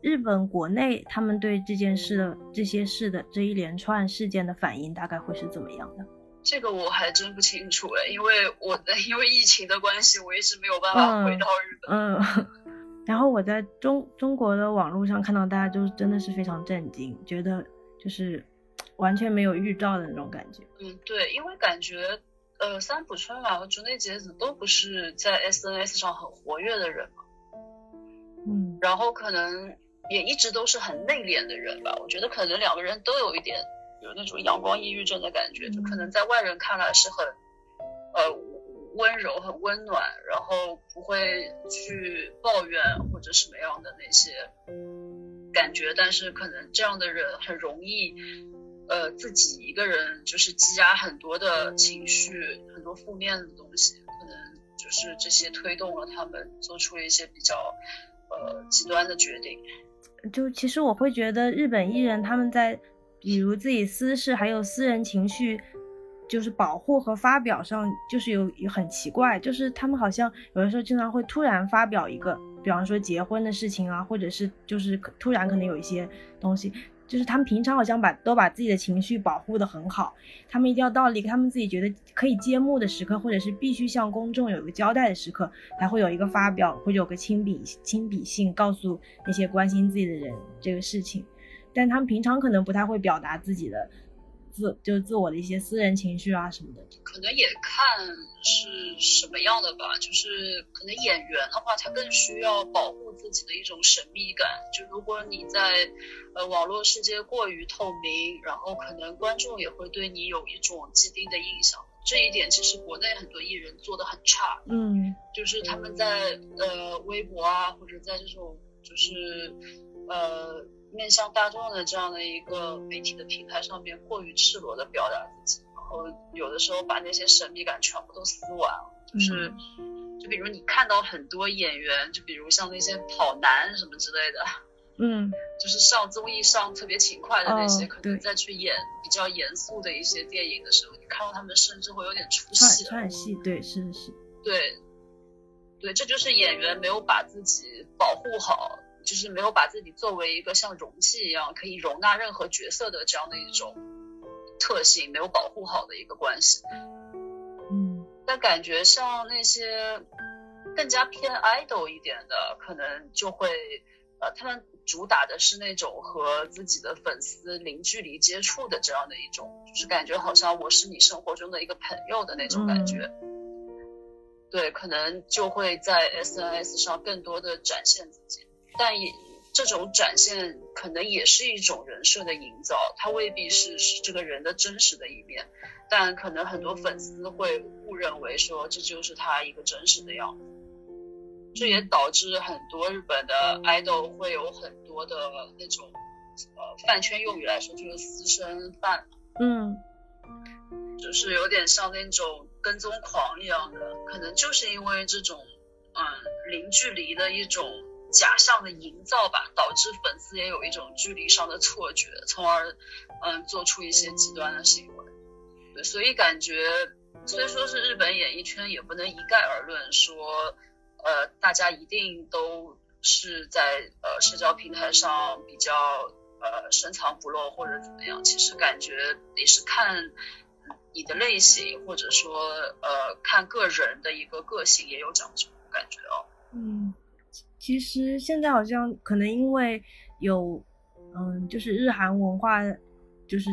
日本国内他们对这件事的这些事的这一连串事件的反应大概会是怎么样的？这个我还真不清楚哎，因为我 因为疫情的关系，我一直没有办法回到日本。嗯。然后我在中中国的网络上看到大家就真的是非常震惊，觉得就是完全没有预兆的那种感觉。嗯，对，因为感觉呃三浦春马和竹内结子都不是在 SNS 上很活跃的人嘛。嗯，然后可能也一直都是很内敛的人吧。我觉得可能两个人都有一点有那种阳光抑郁症的感觉，就可能在外人看来是很呃。温柔很温暖，然后不会去抱怨或者什么样的那些感觉，但是可能这样的人很容易，呃，自己一个人就是积压很多的情绪，很多负面的东西，可能就是这些推动了他们做出了一些比较呃极端的决定。就其实我会觉得日本艺人他们在比如自己私事还有私人情绪，就是保护和发表上，就是有很奇怪，就是他们好像有的时候经常会突然发表一个，比方说结婚的事情啊，或者是就是突然可能有一些东西。就是他们平常好像把都把自己的情绪保护的很好，他们一定要到了一个他们自己觉得可以揭幕的时刻，或者是必须向公众有一个交代的时刻，才会有一个发表，或者有个亲笔亲笔信告诉那些关心自己的人这个事情，但他们平常可能不太会表达自己的。自就是自我的一些私人情绪啊什么的，可能也看是什么样的吧。就是可能演员的话，他更需要保护自己的一种神秘感。就如果你在呃网络世界过于透明，然后可能观众也会对你有一种既定的印象。这一点其实国内很多艺人做的很差。嗯，就是他们在呃微博啊，或者在这种就是呃。面向大众的这样的一个媒体的平台上面，过于赤裸的表达自己，然后有的时候把那些神秘感全部都撕完了。就是，就比如你看到很多演员，就比如像那些跑男什么之类的，嗯，就是上综艺上特别勤快的那些，可能再去演比较严肃的一些电影的时候，你看到他们甚至会有点出戏。串戏，对，是是是。对，对，这就是演员没有把自己保护好。就是没有把自己作为一个像容器一样可以容纳任何角色的这样的一种特性，没有保护好的一个关系。嗯，但感觉像那些更加偏 idol 一点的，可能就会呃，他们主打的是那种和自己的粉丝零距离接触的这样的一种，就是感觉好像我是你生活中的一个朋友的那种感觉。对，可能就会在 SNS 上更多的展现自己。但也这种展现可能也是一种人设的营造，它未必是是这个人的真实的一面，但可能很多粉丝会误认为说这就是他一个真实的样子，这也导致很多日本的 idol 会有很多的那种呃饭圈用语来说就是私生饭，嗯，就是有点像那种跟踪狂一样的，可能就是因为这种嗯零距离的一种。假象的营造吧，导致粉丝也有一种距离上的错觉，从而嗯做出一些极端的行为。对，所以感觉虽说是日本演艺圈，也不能一概而论说，呃，大家一定都是在呃社交平台上比较呃深藏不露或者怎么样。其实感觉也是看你的类型，或者说呃看个人的一个个性也有讲究，感觉哦。嗯。其实现在好像可能因为有，嗯，就是日韩文化，就是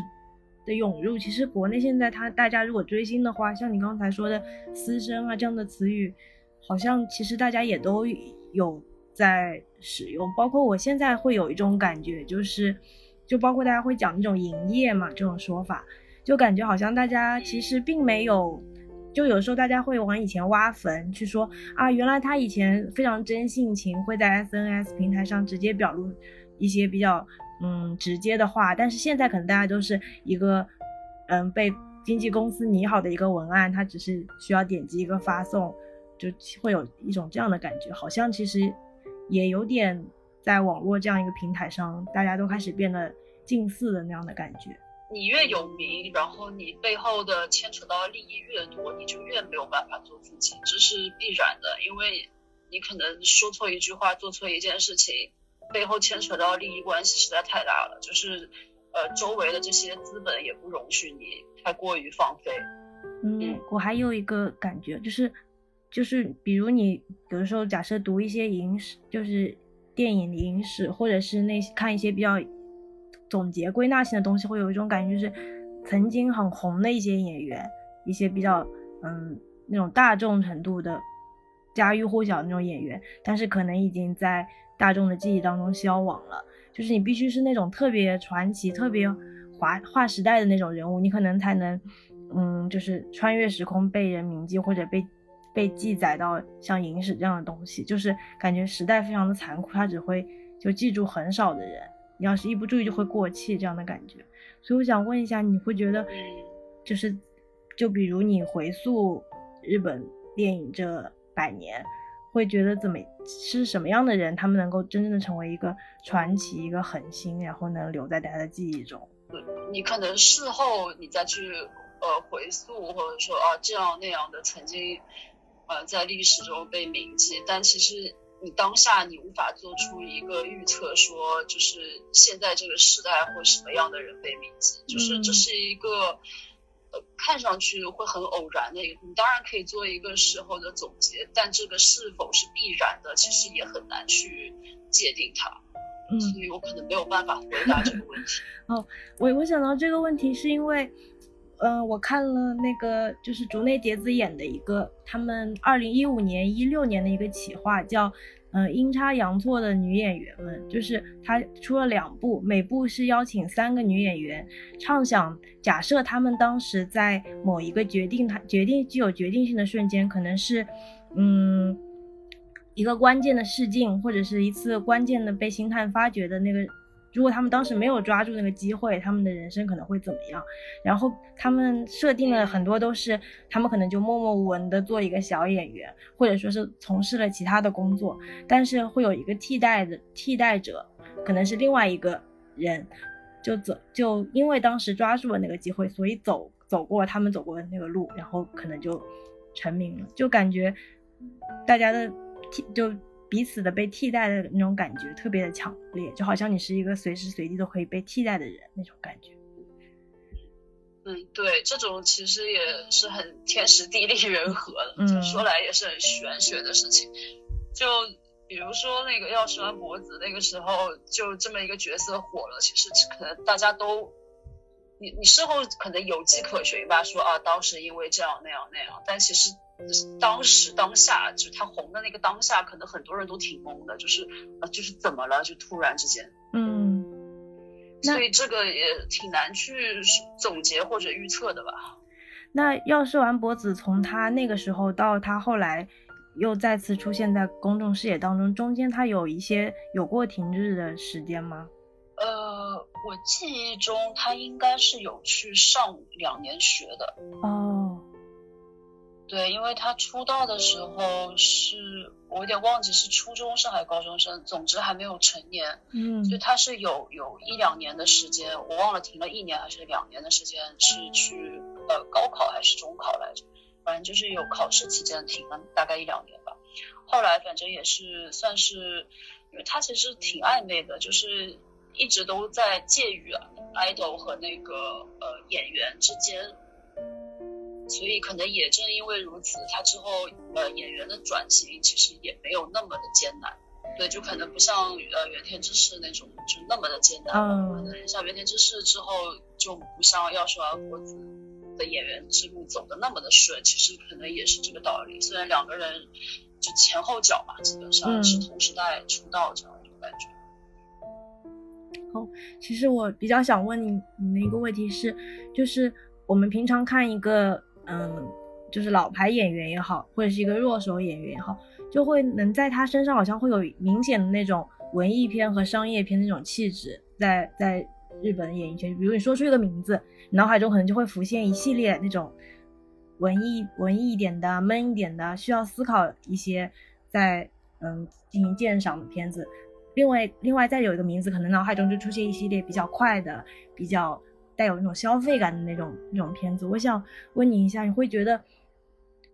的涌入。其实国内现在他大家如果追星的话，像你刚才说的“私生”啊这样的词语，好像其实大家也都有在使用。包括我现在会有一种感觉，就是，就包括大家会讲那种“营业”嘛这种说法，就感觉好像大家其实并没有。就有时候大家会往以前挖坟，去说啊，原来他以前非常真性情，会在 SNS 平台上直接表露一些比较嗯直接的话，但是现在可能大家都是一个嗯被经纪公司拟好的一个文案，他只是需要点击一个发送，就会有一种这样的感觉，好像其实也有点在网络这样一个平台上，大家都开始变得近似的那样的感觉。你越有名，然后你背后的牵扯到利益越多，你就越没有办法做自己，这是必然的。因为你可能说错一句话，做错一件事情，背后牵扯到利益关系实在太大了。就是呃，周围的这些资本也不容许你太过于放飞。嗯，我还有一个感觉，就是就是比如你有的时候假设读一些影史，就是电影的影史，或者是那看一些比较。总结归纳性的东西，会有一种感觉，就是曾经很红的一些演员，一些比较嗯那种大众程度的家喻户晓的那种演员，但是可能已经在大众的记忆当中消亡了。就是你必须是那种特别传奇、特别划划时代的那种人物，你可能才能嗯就是穿越时空被人铭记，或者被被记载到像影史这样的东西。就是感觉时代非常的残酷，他只会就记住很少的人。你要是一不注意就会过气，这样的感觉。所以我想问一下，你会觉得，就是，就比如你回溯日本电影这百年，会觉得怎么是什么样的人，他们能够真正的成为一个传奇、一个恒星，然后能留在大家的记忆中。你可能事后你再去呃回溯，或者说啊这样那样的曾经呃在历史中被铭记，但其实你当下你无法做出一个预测，说就是现在这个时代会什么样的人被铭记，就是这是一个呃看上去会很偶然的一个，你当然可以做一个事后的总结，但这个是否是必然的，其实也很难去界定它。嗯，所以我可能没有办法回答这个问题。哦，我我想到这个问题是因为，嗯，我看了那个就是竹内结子演的一个他们二零一五年一六年的一个企划，叫嗯阴差阳错的女演员们，就是他出了两部，每部是邀请三个女演员，畅想假设他们当时在某一个决定，他决定具有决定性的瞬间，可能是嗯。一个关键的试镜，或者是一次关键的被星探发掘的那个，如果他们当时没有抓住那个机会，他们的人生可能会怎么样？然后他们设定了很多都是，他们可能就默默无闻的做一个小演员，或者说是从事了其他的工作，但是会有一个替代的替代者，可能是另外一个人，就走就因为当时抓住了那个机会，所以走走过他们走过的那个路，然后可能就成名了，就感觉大家的。替就彼此的被替代的那种感觉特别的强烈，就好像你是一个随时随地都可以被替代的人那种感觉。嗯，对，这种其实也是很天时地利人和的，说来也是很玄学的事情。就比如说那个药师丸博子那个时候就这么一个角色火了，其实可能大家都，你你事后可能有迹可循吧，说啊当时因为这样那样那样，但其实。当时当下，就他红的那个当下，可能很多人都挺懵的，就是啊，就是怎么了？就突然之间，嗯，所以这个也挺难去总结或者预测的吧。那要是丸博子从他那个时候到他后来又再次出现在公众视野当中，中间他有一些有过停滞的时间吗？呃，我记忆中他应该是有去上两年学的。哦。对，因为他出道的时候是我有点忘记是初中生还是高中生，总之还没有成年，嗯，所以他是有有一两年的时间，我忘了停了一年还是两年的时间，是去呃高考还是中考来着，反正就是有考试期间停了大概一两年吧。后来反正也是算是，因为他其实挺暧昧的，就是一直都在介于 idol 和那个呃演员之间。所以可能也正因为如此，他之后呃演员的转型其实也没有那么的艰难，对，就可能不像呃原田知世那种就那么的艰难，可能像原田知世之后就不像药师丸博子的演员之路走的那么的顺，其实可能也是这个道理。虽然两个人就前后脚嘛，基本上是同时代出道这样一种感觉。其实我比较想问你你的一个问题是，就是我们平常看一个。嗯，就是老牌演员也好，或者是一个弱手演员也好，就会能在他身上好像会有明显的那种文艺片和商业片那种气质，在在日本演艺圈，比如你说出一个名字，脑海中可能就会浮现一系列那种文艺文艺一点的、闷一点的，需要思考一些，在嗯进行鉴赏的片子。另外，另外再有一个名字，可能脑海中就出现一系列比较快的、比较。带有那种消费感的那种那种片子，我想问你一下，你会觉得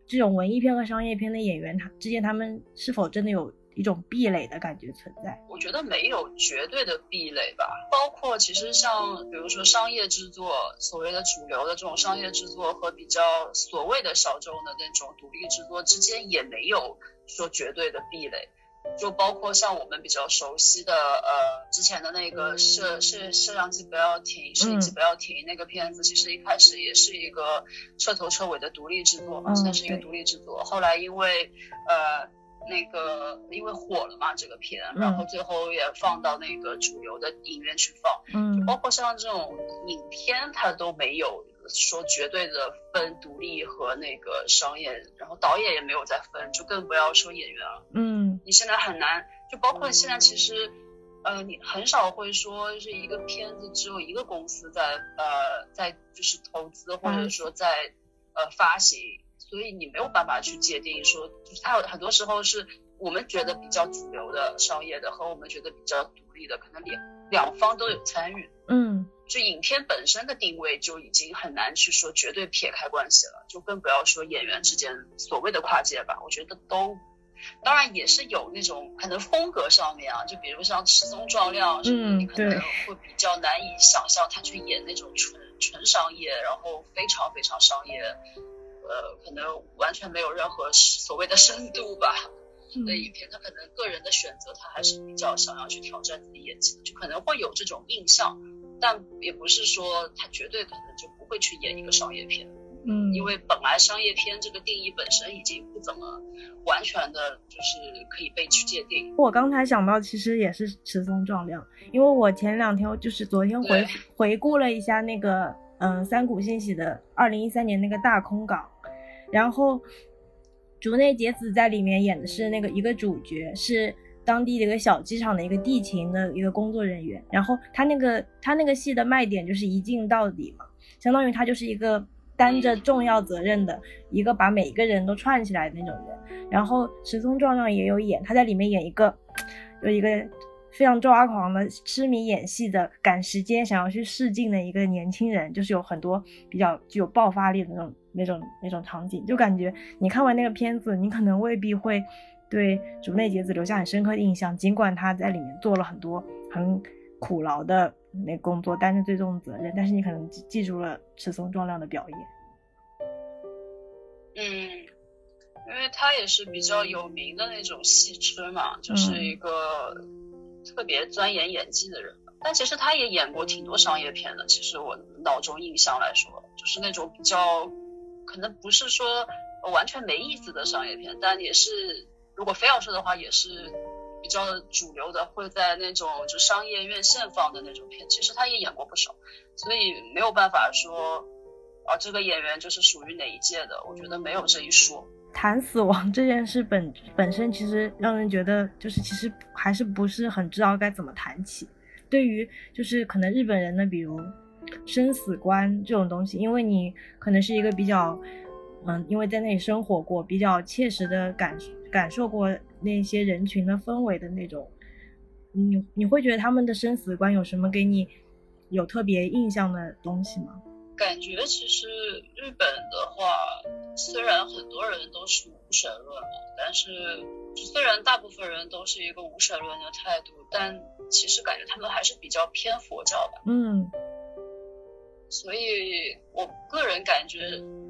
这种文艺片和商业片的演员，他之间他们是否真的有一种壁垒的感觉存在？我觉得没有绝对的壁垒吧，包括其实像比如说商业制作，所谓的主流的这种商业制作和比较所谓的小众的那种独立制作之间也没有说绝对的壁垒。就包括像我们比较熟悉的，呃，之前的那个摄摄摄像机不要停，摄影机不要停那个片子，其实一开始也是一个彻头彻尾的独立制作嘛，算是一个独立制作。后来因为呃那个因为火了嘛这个片，然后最后也放到那个主流的影院去放。嗯，包括像这种影片，它都没有。说绝对的分独立和那个商业，然后导演也没有再分，就更不要说演员了。嗯，你现在很难，就包括现在其实，呃，你很少会说是一个片子只有一个公司在呃在就是投资或者说在呃发行，所以你没有办法去界定说，就是它有很多时候是我们觉得比较主流的商业的和我们觉得比较独立的，可能两两方都有参与。嗯，就影片本身的定位就已经很难去说绝对撇开关系了，就更不要说演员之间所谓的跨界吧，我觉得都。当然也是有那种可能风格上面啊，就比如像赤松壮亮什么，你可能会比较难以想象他去演那种纯纯商业，然后非常非常商业，呃，可能完全没有任何所谓的深度吧。的影片他可能个人的选择，他还是比较想要去挑战自己演技的，就可能会有这种印象，但也不是说他绝对可能就不会去演一个商业片。嗯，因为本来商业片这个定义本身已经不怎么完全的，就是可以被去界定。我刚才想到，其实也是持松壮亮，因为我前两天就是昨天回回顾了一下那个嗯三谷幸喜的二零一三年那个大空港，然后竹内结子在里面演的是那个一个主角，是当地的一个小机场的一个地勤的一个工作人员，然后他那个他那个戏的卖点就是一镜到底嘛，相当于他就是一个。担着重要责任的一个，把每一个人都串起来的那种人。然后石松壮壮也有演，他在里面演一个，有一个非常抓狂的、痴迷演戏的、赶时间想要去试镜的一个年轻人，就是有很多比较具有爆发力的那种、那种、那种场景，就感觉你看完那个片子，你可能未必会对竹内结子留下很深刻的印象，尽管他在里面做了很多很苦劳的。那工作担着最重的责任，但是你可能记记住了赤松壮亮的表演。嗯，因为他也是比较有名的那种戏痴嘛，就是一个特别钻研演技的人。但其实他也演过挺多商业片的。其实我脑中印象来说，就是那种比较可能不是说完全没意思的商业片，但也是如果非要说的话，也是。比较主流的会在那种就商业院线放的那种片，其实他也演过不少，所以没有办法说啊这个演员就是属于哪一届的，我觉得没有这一说。谈死亡这件事本本身其实让人觉得就是其实还是不是很知道该怎么谈起。对于就是可能日本人呢，比如生死观这种东西，因为你可能是一个比较嗯，因为在那里生活过，比较切实的感感受过。那些人群的氛围的那种，你你会觉得他们的生死观有什么给你有特别印象的东西吗？感觉其实日本的话，虽然很多人都是无神论嘛，但是虽然大部分人都是一个无神论的态度，但其实感觉他们还是比较偏佛教吧。嗯，所以我个人感觉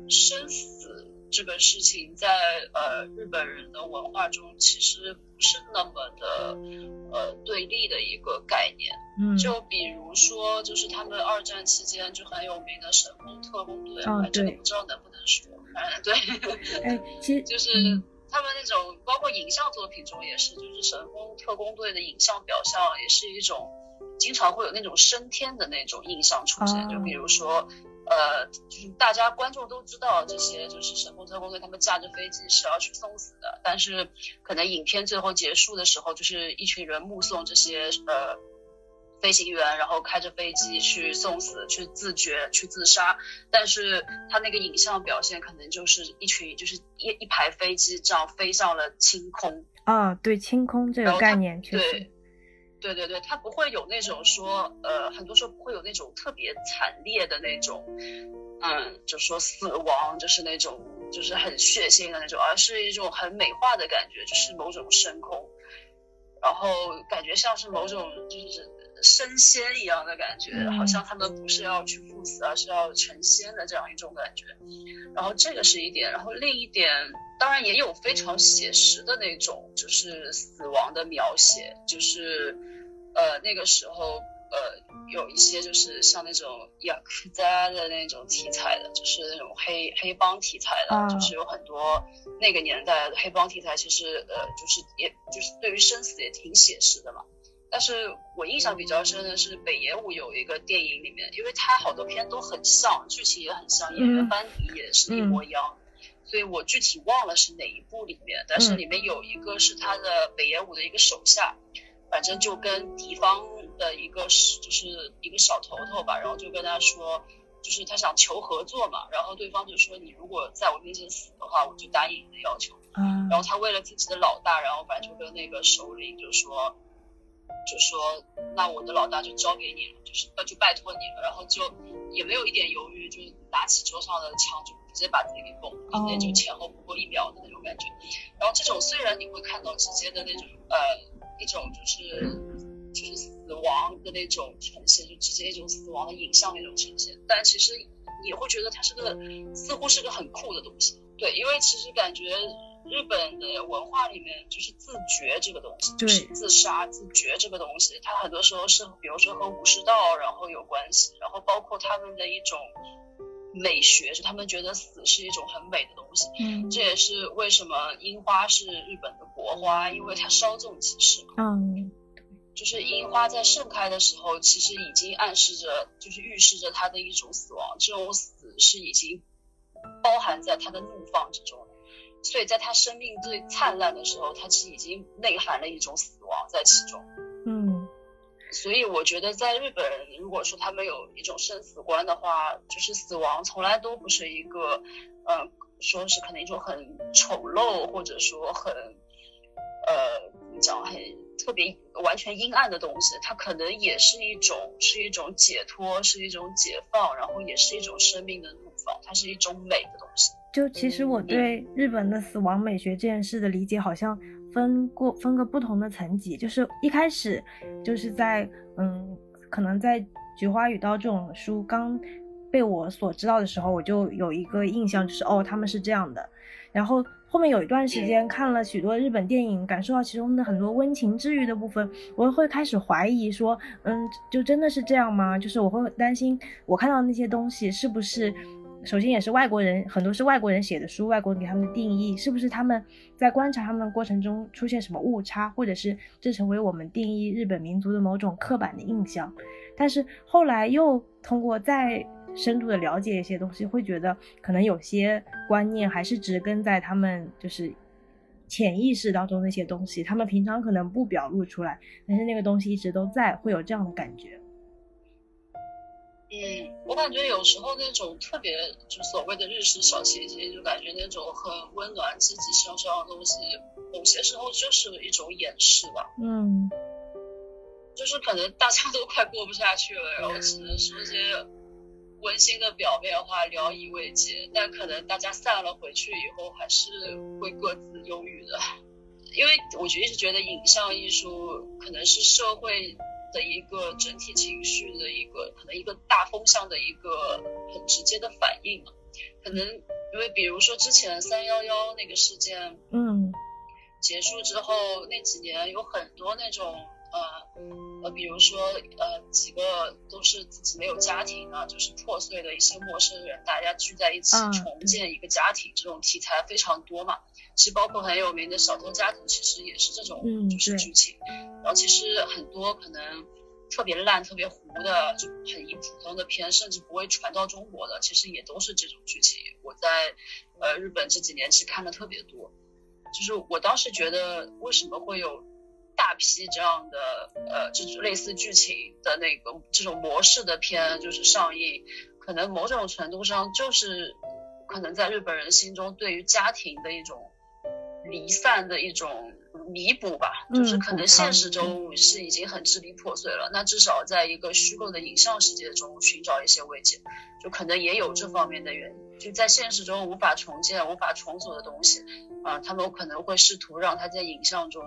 生死。这个事情在呃日本人的文化中其实不是那么的呃对立的一个概念，嗯，就比如说就是他们二战期间就很有名的神风特工队，啊对，不知道能不能说，嗯对，哎 其实就是他们那种包括影像作品中也是，就是神风特工队的影像表象也是一种经常会有那种升天的那种印象出现，就比如说。呃，就是大家观众都知道这些，就是神风特工队他们驾着飞机是要去送死的，但是可能影片最后结束的时候，就是一群人目送这些呃飞行员，然后开着飞机去送死、去自绝、去自杀，但是他那个影像表现可能就是一群就是一一排飞机这样飞上了清空啊，对，清空这个概念确实。对对对对，他不会有那种说，呃，很多时候不会有那种特别惨烈的那种，嗯，就说死亡就是那种，就是很血腥的那种，而是一种很美化的感觉，就是某种升空，然后感觉像是某种就是升仙一样的感觉，好像他们不是要去赴死，而是要成仙的这样一种感觉。然后这个是一点，然后另一点。当然也有非常写实的那种，就是死亡的描写，就是呃那个时候呃有一些就是像那种雅克扎的那种题材的，就是那种黑黑帮题材的，就是有很多那个年代的黑帮题材，其实呃就是也就是对于生死也挺写实的嘛。但是我印象比较深的是北野武有一个电影里面，因为他好多片都很像，剧情也很像，演员班底也是一模一样。所以我具体忘了是哪一部里面，但是里面有一个是他的北野武的一个手下，反正就跟敌方的一个是就是一个小头头吧，然后就跟他说，就是他想求合作嘛，然后对方就说你如果在我面前死的话，我就答应你的要求。嗯，然后他为了自己的老大，然后反正就跟那个首领就说，就说那我的老大就交给你了，就是那就拜托你了，然后就也没有一点犹豫，就拿起桌上的枪就直接把自己给崩了，那就前后不过一秒的那种感觉。然后这种虽然你会看到直接的那种呃一种就是就是死亡的那种呈现，就直接一种死亡的影像那种呈现，但其实也会觉得它是个似乎是个很酷的东西。对，因为其实感觉。日本的文化里面，就是自觉这个东西，就是自杀、自觉这个东西，它很多时候是，比如说和武士道然后有关系，然后包括他们的一种美学，是他们觉得死是一种很美的东西。嗯，这也是为什么樱花是日本的国花，因为它稍纵即逝嘛。嗯，就是樱花在盛开的时候，其实已经暗示着，就是预示着它的一种死亡，这种死是已经包含在它的怒放之中。所以在它生命最灿烂的时候，它其实已经内含了一种死亡在其中。嗯，所以我觉得在日本，如果说他们有一种生死观的话，就是死亡从来都不是一个，呃，说是可能一种很丑陋或者说很，呃，怎么讲，很特别完全阴暗的东西。它可能也是一种是一种解脱，是一种解放，然后也是一种生命的怒放，它是一种美的东西。就其实我对日本的死亡美学这件事的理解，好像分过分个不同的层级。就是一开始就是在嗯，可能在《菊花与刀》这种书刚被我所知道的时候，我就有一个印象，就是哦他们是这样的。然后后面有一段时间看了许多日本电影，感受到其中的很多温情治愈的部分，我会开始怀疑说，嗯，就真的是这样吗？就是我会担心我看到那些东西是不是。首先也是外国人，很多是外国人写的书，外国人给他们的定义，是不是他们在观察他们的过程中出现什么误差，或者是这成为我们定义日本民族的某种刻板的印象？但是后来又通过再深度的了解一些东西，会觉得可能有些观念还是植根在他们就是潜意识当中那些东西，他们平常可能不表露出来，但是那个东西一直都在，会有这样的感觉。嗯，我感觉有时候那种特别就所谓的日式小清新，就感觉那种很温暖、积极向上的东西，某些时候就是一种掩饰吧。嗯，就是可能大家都快过不下去了，然后只能说些温馨的表面话，聊以慰藉。但可能大家散了回去以后，还是会各自忧郁的。因为我觉得一直觉得影像艺术可能是社会。的一个整体情绪的一个可能一个大风向的一个很直接的反应嘛，可能因为比如说之前三幺幺那个事件，嗯，结束之后那几年有很多那种呃呃比如说呃几个都是自己没有家庭啊，就是破碎的一些陌生人，大家聚在一起重建一个家庭，这种题材非常多嘛。其实包括很有名的小偷家庭，其实也是这种就是剧情。然后其实很多可能特别烂、特别糊的，就很一普通的片，甚至不会传到中国的，其实也都是这种剧情。我在呃日本这几年其实看的特别多，就是我当时觉得为什么会有大批这样的呃这种类似剧情的那个这种模式的片就是上映，可能某种程度上就是可能在日本人心中对于家庭的一种。离散的一种弥补吧，就是可能现实中是已经很支离破碎了，那至少在一个虚构的影像世界中寻找一些慰藉，就可能也有这方面的原因。就在现实中无法重建、无法重组的东西，啊，他们可能会试图让它在影像中、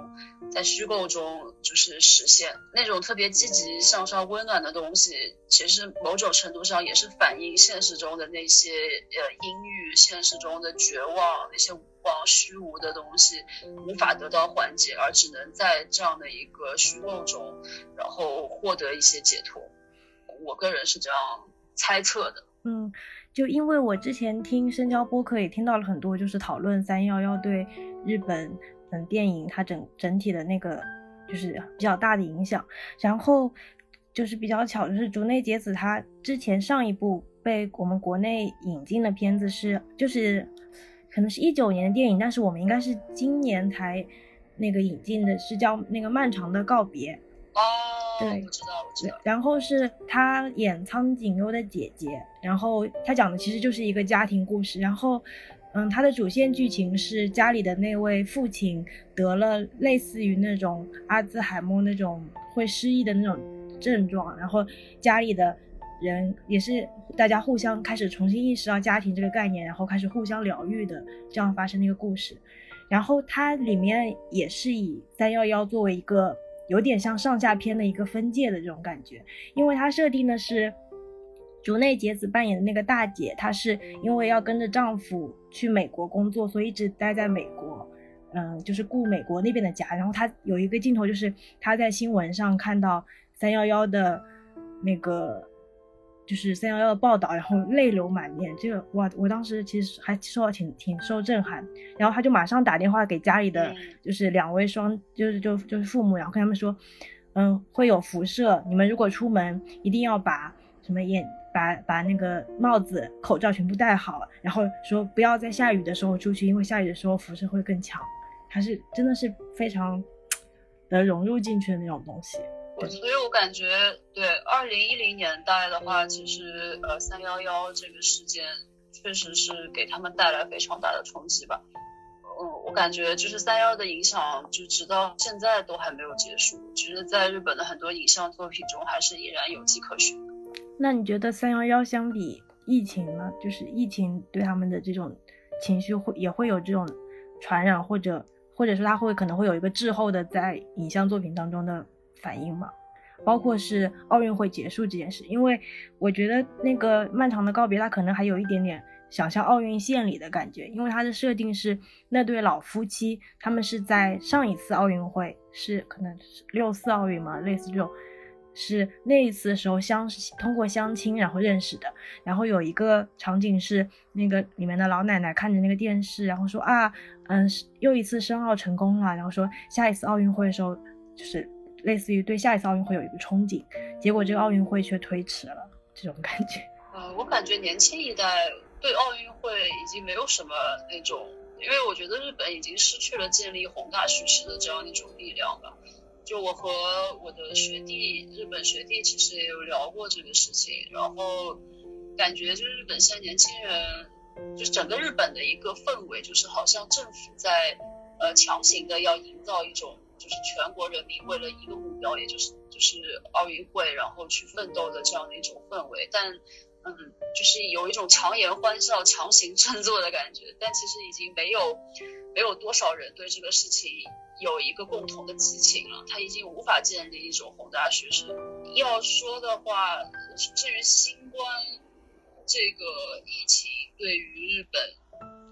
在虚构中就是实现那种特别积极向上、温暖的东西。其实某种程度上也是反映现实中的那些呃阴郁、现实中的绝望那些。无望虚无的东西无法得到缓解，而只能在这样的一个虚构中，然后获得一些解脱。我个人是这样猜测的。嗯，就因为我之前听深交播客也听到了很多，就是讨论三幺幺对日本嗯电影它整整体的那个就是比较大的影响。然后就是比较巧，就是竹内结子她之前上一部被我们国内引进的片子是就是。可能是一九年的电影，但是我们应该是今年才那个引进的，是叫那个《漫长的告别》。哦。对，我知道，我知道。然后是他演苍井优的姐姐，然后他讲的其实就是一个家庭故事。然后，嗯，他的主线剧情是家里的那位父亲得了类似于那种阿兹海默那种会失忆的那种症状，然后家里的人也是大家互相开始重新意识到家庭这个概念，然后开始互相疗愈的这样发生的一个故事。然后它里面也是以三幺幺作为一个。有点像上下篇的一个分界的这种感觉，因为它设定的是竹内结子扮演的那个大姐，她是因为要跟着丈夫去美国工作，所以一直待在美国，嗯，就是顾美国那边的家。然后她有一个镜头，就是她在新闻上看到三幺幺的那个。就是三幺幺的报道，然后泪流满面，这个哇，我当时其实还受到挺挺受震撼。然后他就马上打电话给家里的，就是两位双，就是就就是父母，然后跟他们说，嗯，会有辐射，你们如果出门一定要把什么眼，把把那个帽子、口罩全部戴好，然后说不要在下雨的时候出去，因为下雨的时候辐射会更强。他是真的是非常 的融入进去的那种东西。所以，我感觉，对二零一零年代的话，其实呃，三幺幺这个事件确实是给他们带来非常大的冲击吧。嗯，我感觉就是三幺的影响，就直到现在都还没有结束。其实，在日本的很多影像作品中，还是依然有迹可循。那你觉得三幺幺相比疫情呢？就是疫情对他们的这种情绪会也会有这种传染，或者或者说他会可能会有一个滞后的在影像作品当中的。反应嘛，包括是奥运会结束这件事，因为我觉得那个漫长的告别，它可能还有一点点想象奥运线里的感觉，因为它的设定是那对老夫妻，他们是在上一次奥运会，是可能六四奥运嘛，类似这种，是那一次的时候相通过相亲然后认识的，然后有一个场景是那个里面的老奶奶看着那个电视，然后说啊，嗯，又一次申奥成功了，然后说下一次奥运会的时候就是。类似于对下一次奥运会有一个憧憬，结果这个奥运会却推迟了，这种感觉。呃，我感觉年轻一代对奥运会已经没有什么那种，因为我觉得日本已经失去了建立宏大叙事的这样一种力量了。就我和我的学弟，日本学弟其实也有聊过这个事情，然后感觉就日本现在年轻人，就整个日本的一个氛围，就是好像政府在呃强行的要营造一种。就是全国人民为了一个目标，也就是就是奥运会，然后去奋斗的这样的一种氛围。但，嗯，就是有一种强颜欢笑、强行振作的感觉。但其实已经没有没有多少人对这个事情有一个共同的激情了。他已经无法建立一种宏大叙事。要说的话，至于新冠这个疫情对于日本。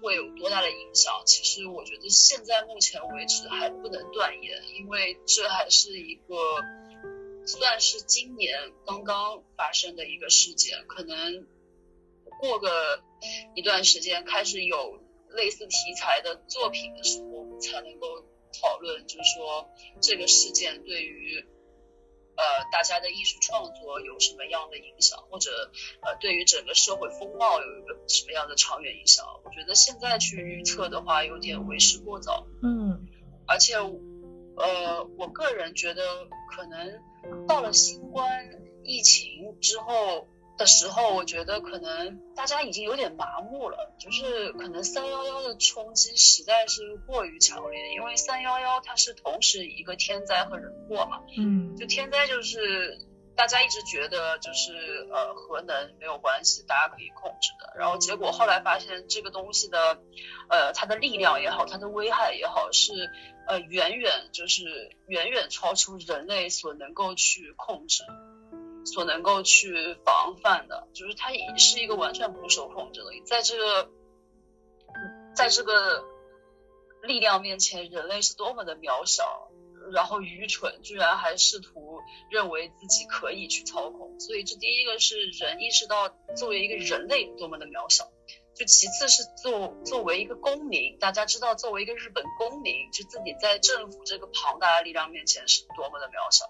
会有多大的影响？其实我觉得现在目前为止还不能断言，因为这还是一个算是今年刚刚发生的一个事件，可能过个一段时间开始有类似题材的作品的时候，才能够讨论，就是说这个事件对于。呃，大家的艺术创作有什么样的影响，或者呃，对于整个社会风貌有一个什么样的长远影响？我觉得现在去预测的话，有点为时过早。嗯，而且呃，我个人觉得，可能到了新冠疫情之后。的时候，我觉得可能大家已经有点麻木了，就是可能三幺幺的冲击实在是过于强烈，因为三幺幺它是同时一个天灾和人祸嘛，嗯，就天灾就是大家一直觉得就是呃核能没有关系，大家可以控制的，然后结果后来发现这个东西的呃它的力量也好，它的危害也好，是呃远远就是远远超出人类所能够去控制。所能够去防范的，就是它也是一个完全不受控制的，在这个，在这个力量面前，人类是多么的渺小，然后愚蠢，居然还试图认为自己可以去操控。所以，这第一个是人意识到作为一个人类多么的渺小。就其次是作作为一个公民，大家知道作为一个日本公民，就自己在政府这个庞大的力量面前是多么的渺小，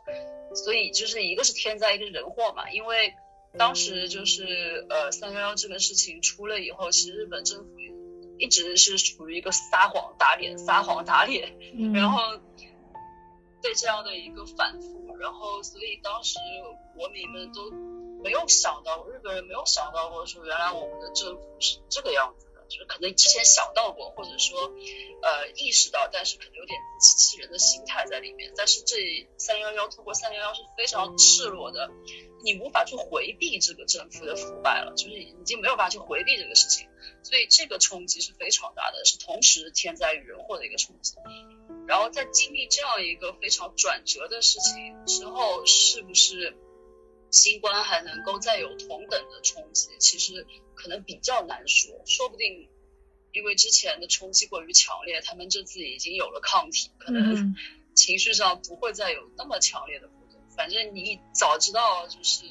所以就是一个是天灾，一个人祸嘛。因为当时就是呃三幺幺这个事情出了以后，其实日本政府一直是处于一个撒谎打脸、撒谎打脸，然后对这样的一个反复。然后所以当时国民们都没有想到，日本人没有想到过说原来我们的政府是这个样子的。就是可能之前想到过，或者说，呃，意识到，但是可能有点自欺欺人的心态在里面。但是这三幺幺通过三幺幺是非常赤裸的，你无法去回避这个政府的腐败了，就是已经没有办法去回避这个事情。所以这个冲击是非常大的，是同时天灾与人祸的一个冲击。然后在经历这样一个非常转折的事情之后，是不是？新冠还能够再有同等的冲击，其实可能比较难说，说不定因为之前的冲击过于强烈，他们这次已经有了抗体，可能 情绪上不会再有那么强烈的波动。反正你早知道，就是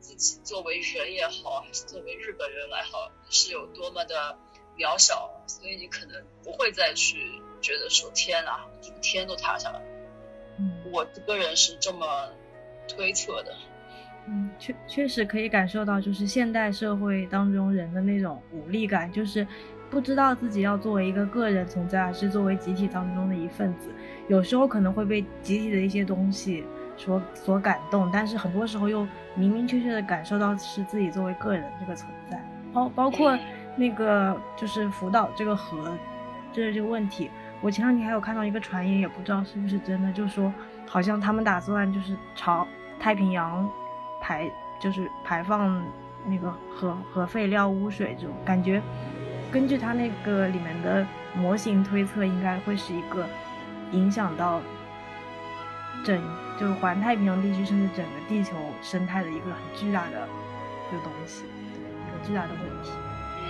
自己作为人也好，还是作为日本人来好，是有多么的渺小，所以你可能不会再去觉得说天啊，这个天都塌下来。我个人是这么推测的。嗯，确确实可以感受到，就是现代社会当中人的那种无力感，就是不知道自己要作为一个个人存在，还是作为集体当中的一份子。有时候可能会被集体的一些东西所所感动，但是很多时候又明明确确的感受到是自己作为个人这个存在。包包括那个就是福岛这个核，这这个问题，我前两天还有看到一个传言，也不知道是不是真的，就说好像他们打算就是朝太平洋。排就是排放那个核核废料污水这种感觉，根据它那个里面的模型推测，应该会是一个影响到整就是环太平洋地区甚至整个地球生态的一个很巨大的一个东西，对一个巨大的问题。嗯，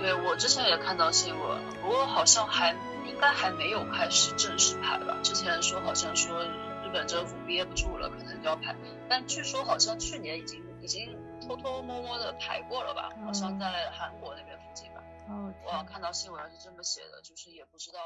对我之前也看到新闻，不过好像还应该还没有开始正式排吧？之前说好像说。日本政府憋不住了，可能就要排，但据说好像去年已经已经偷偷摸摸的排过了吧？好像在韩国那边附近吧。哦，我看到新闻是这么写的，就是也不知道。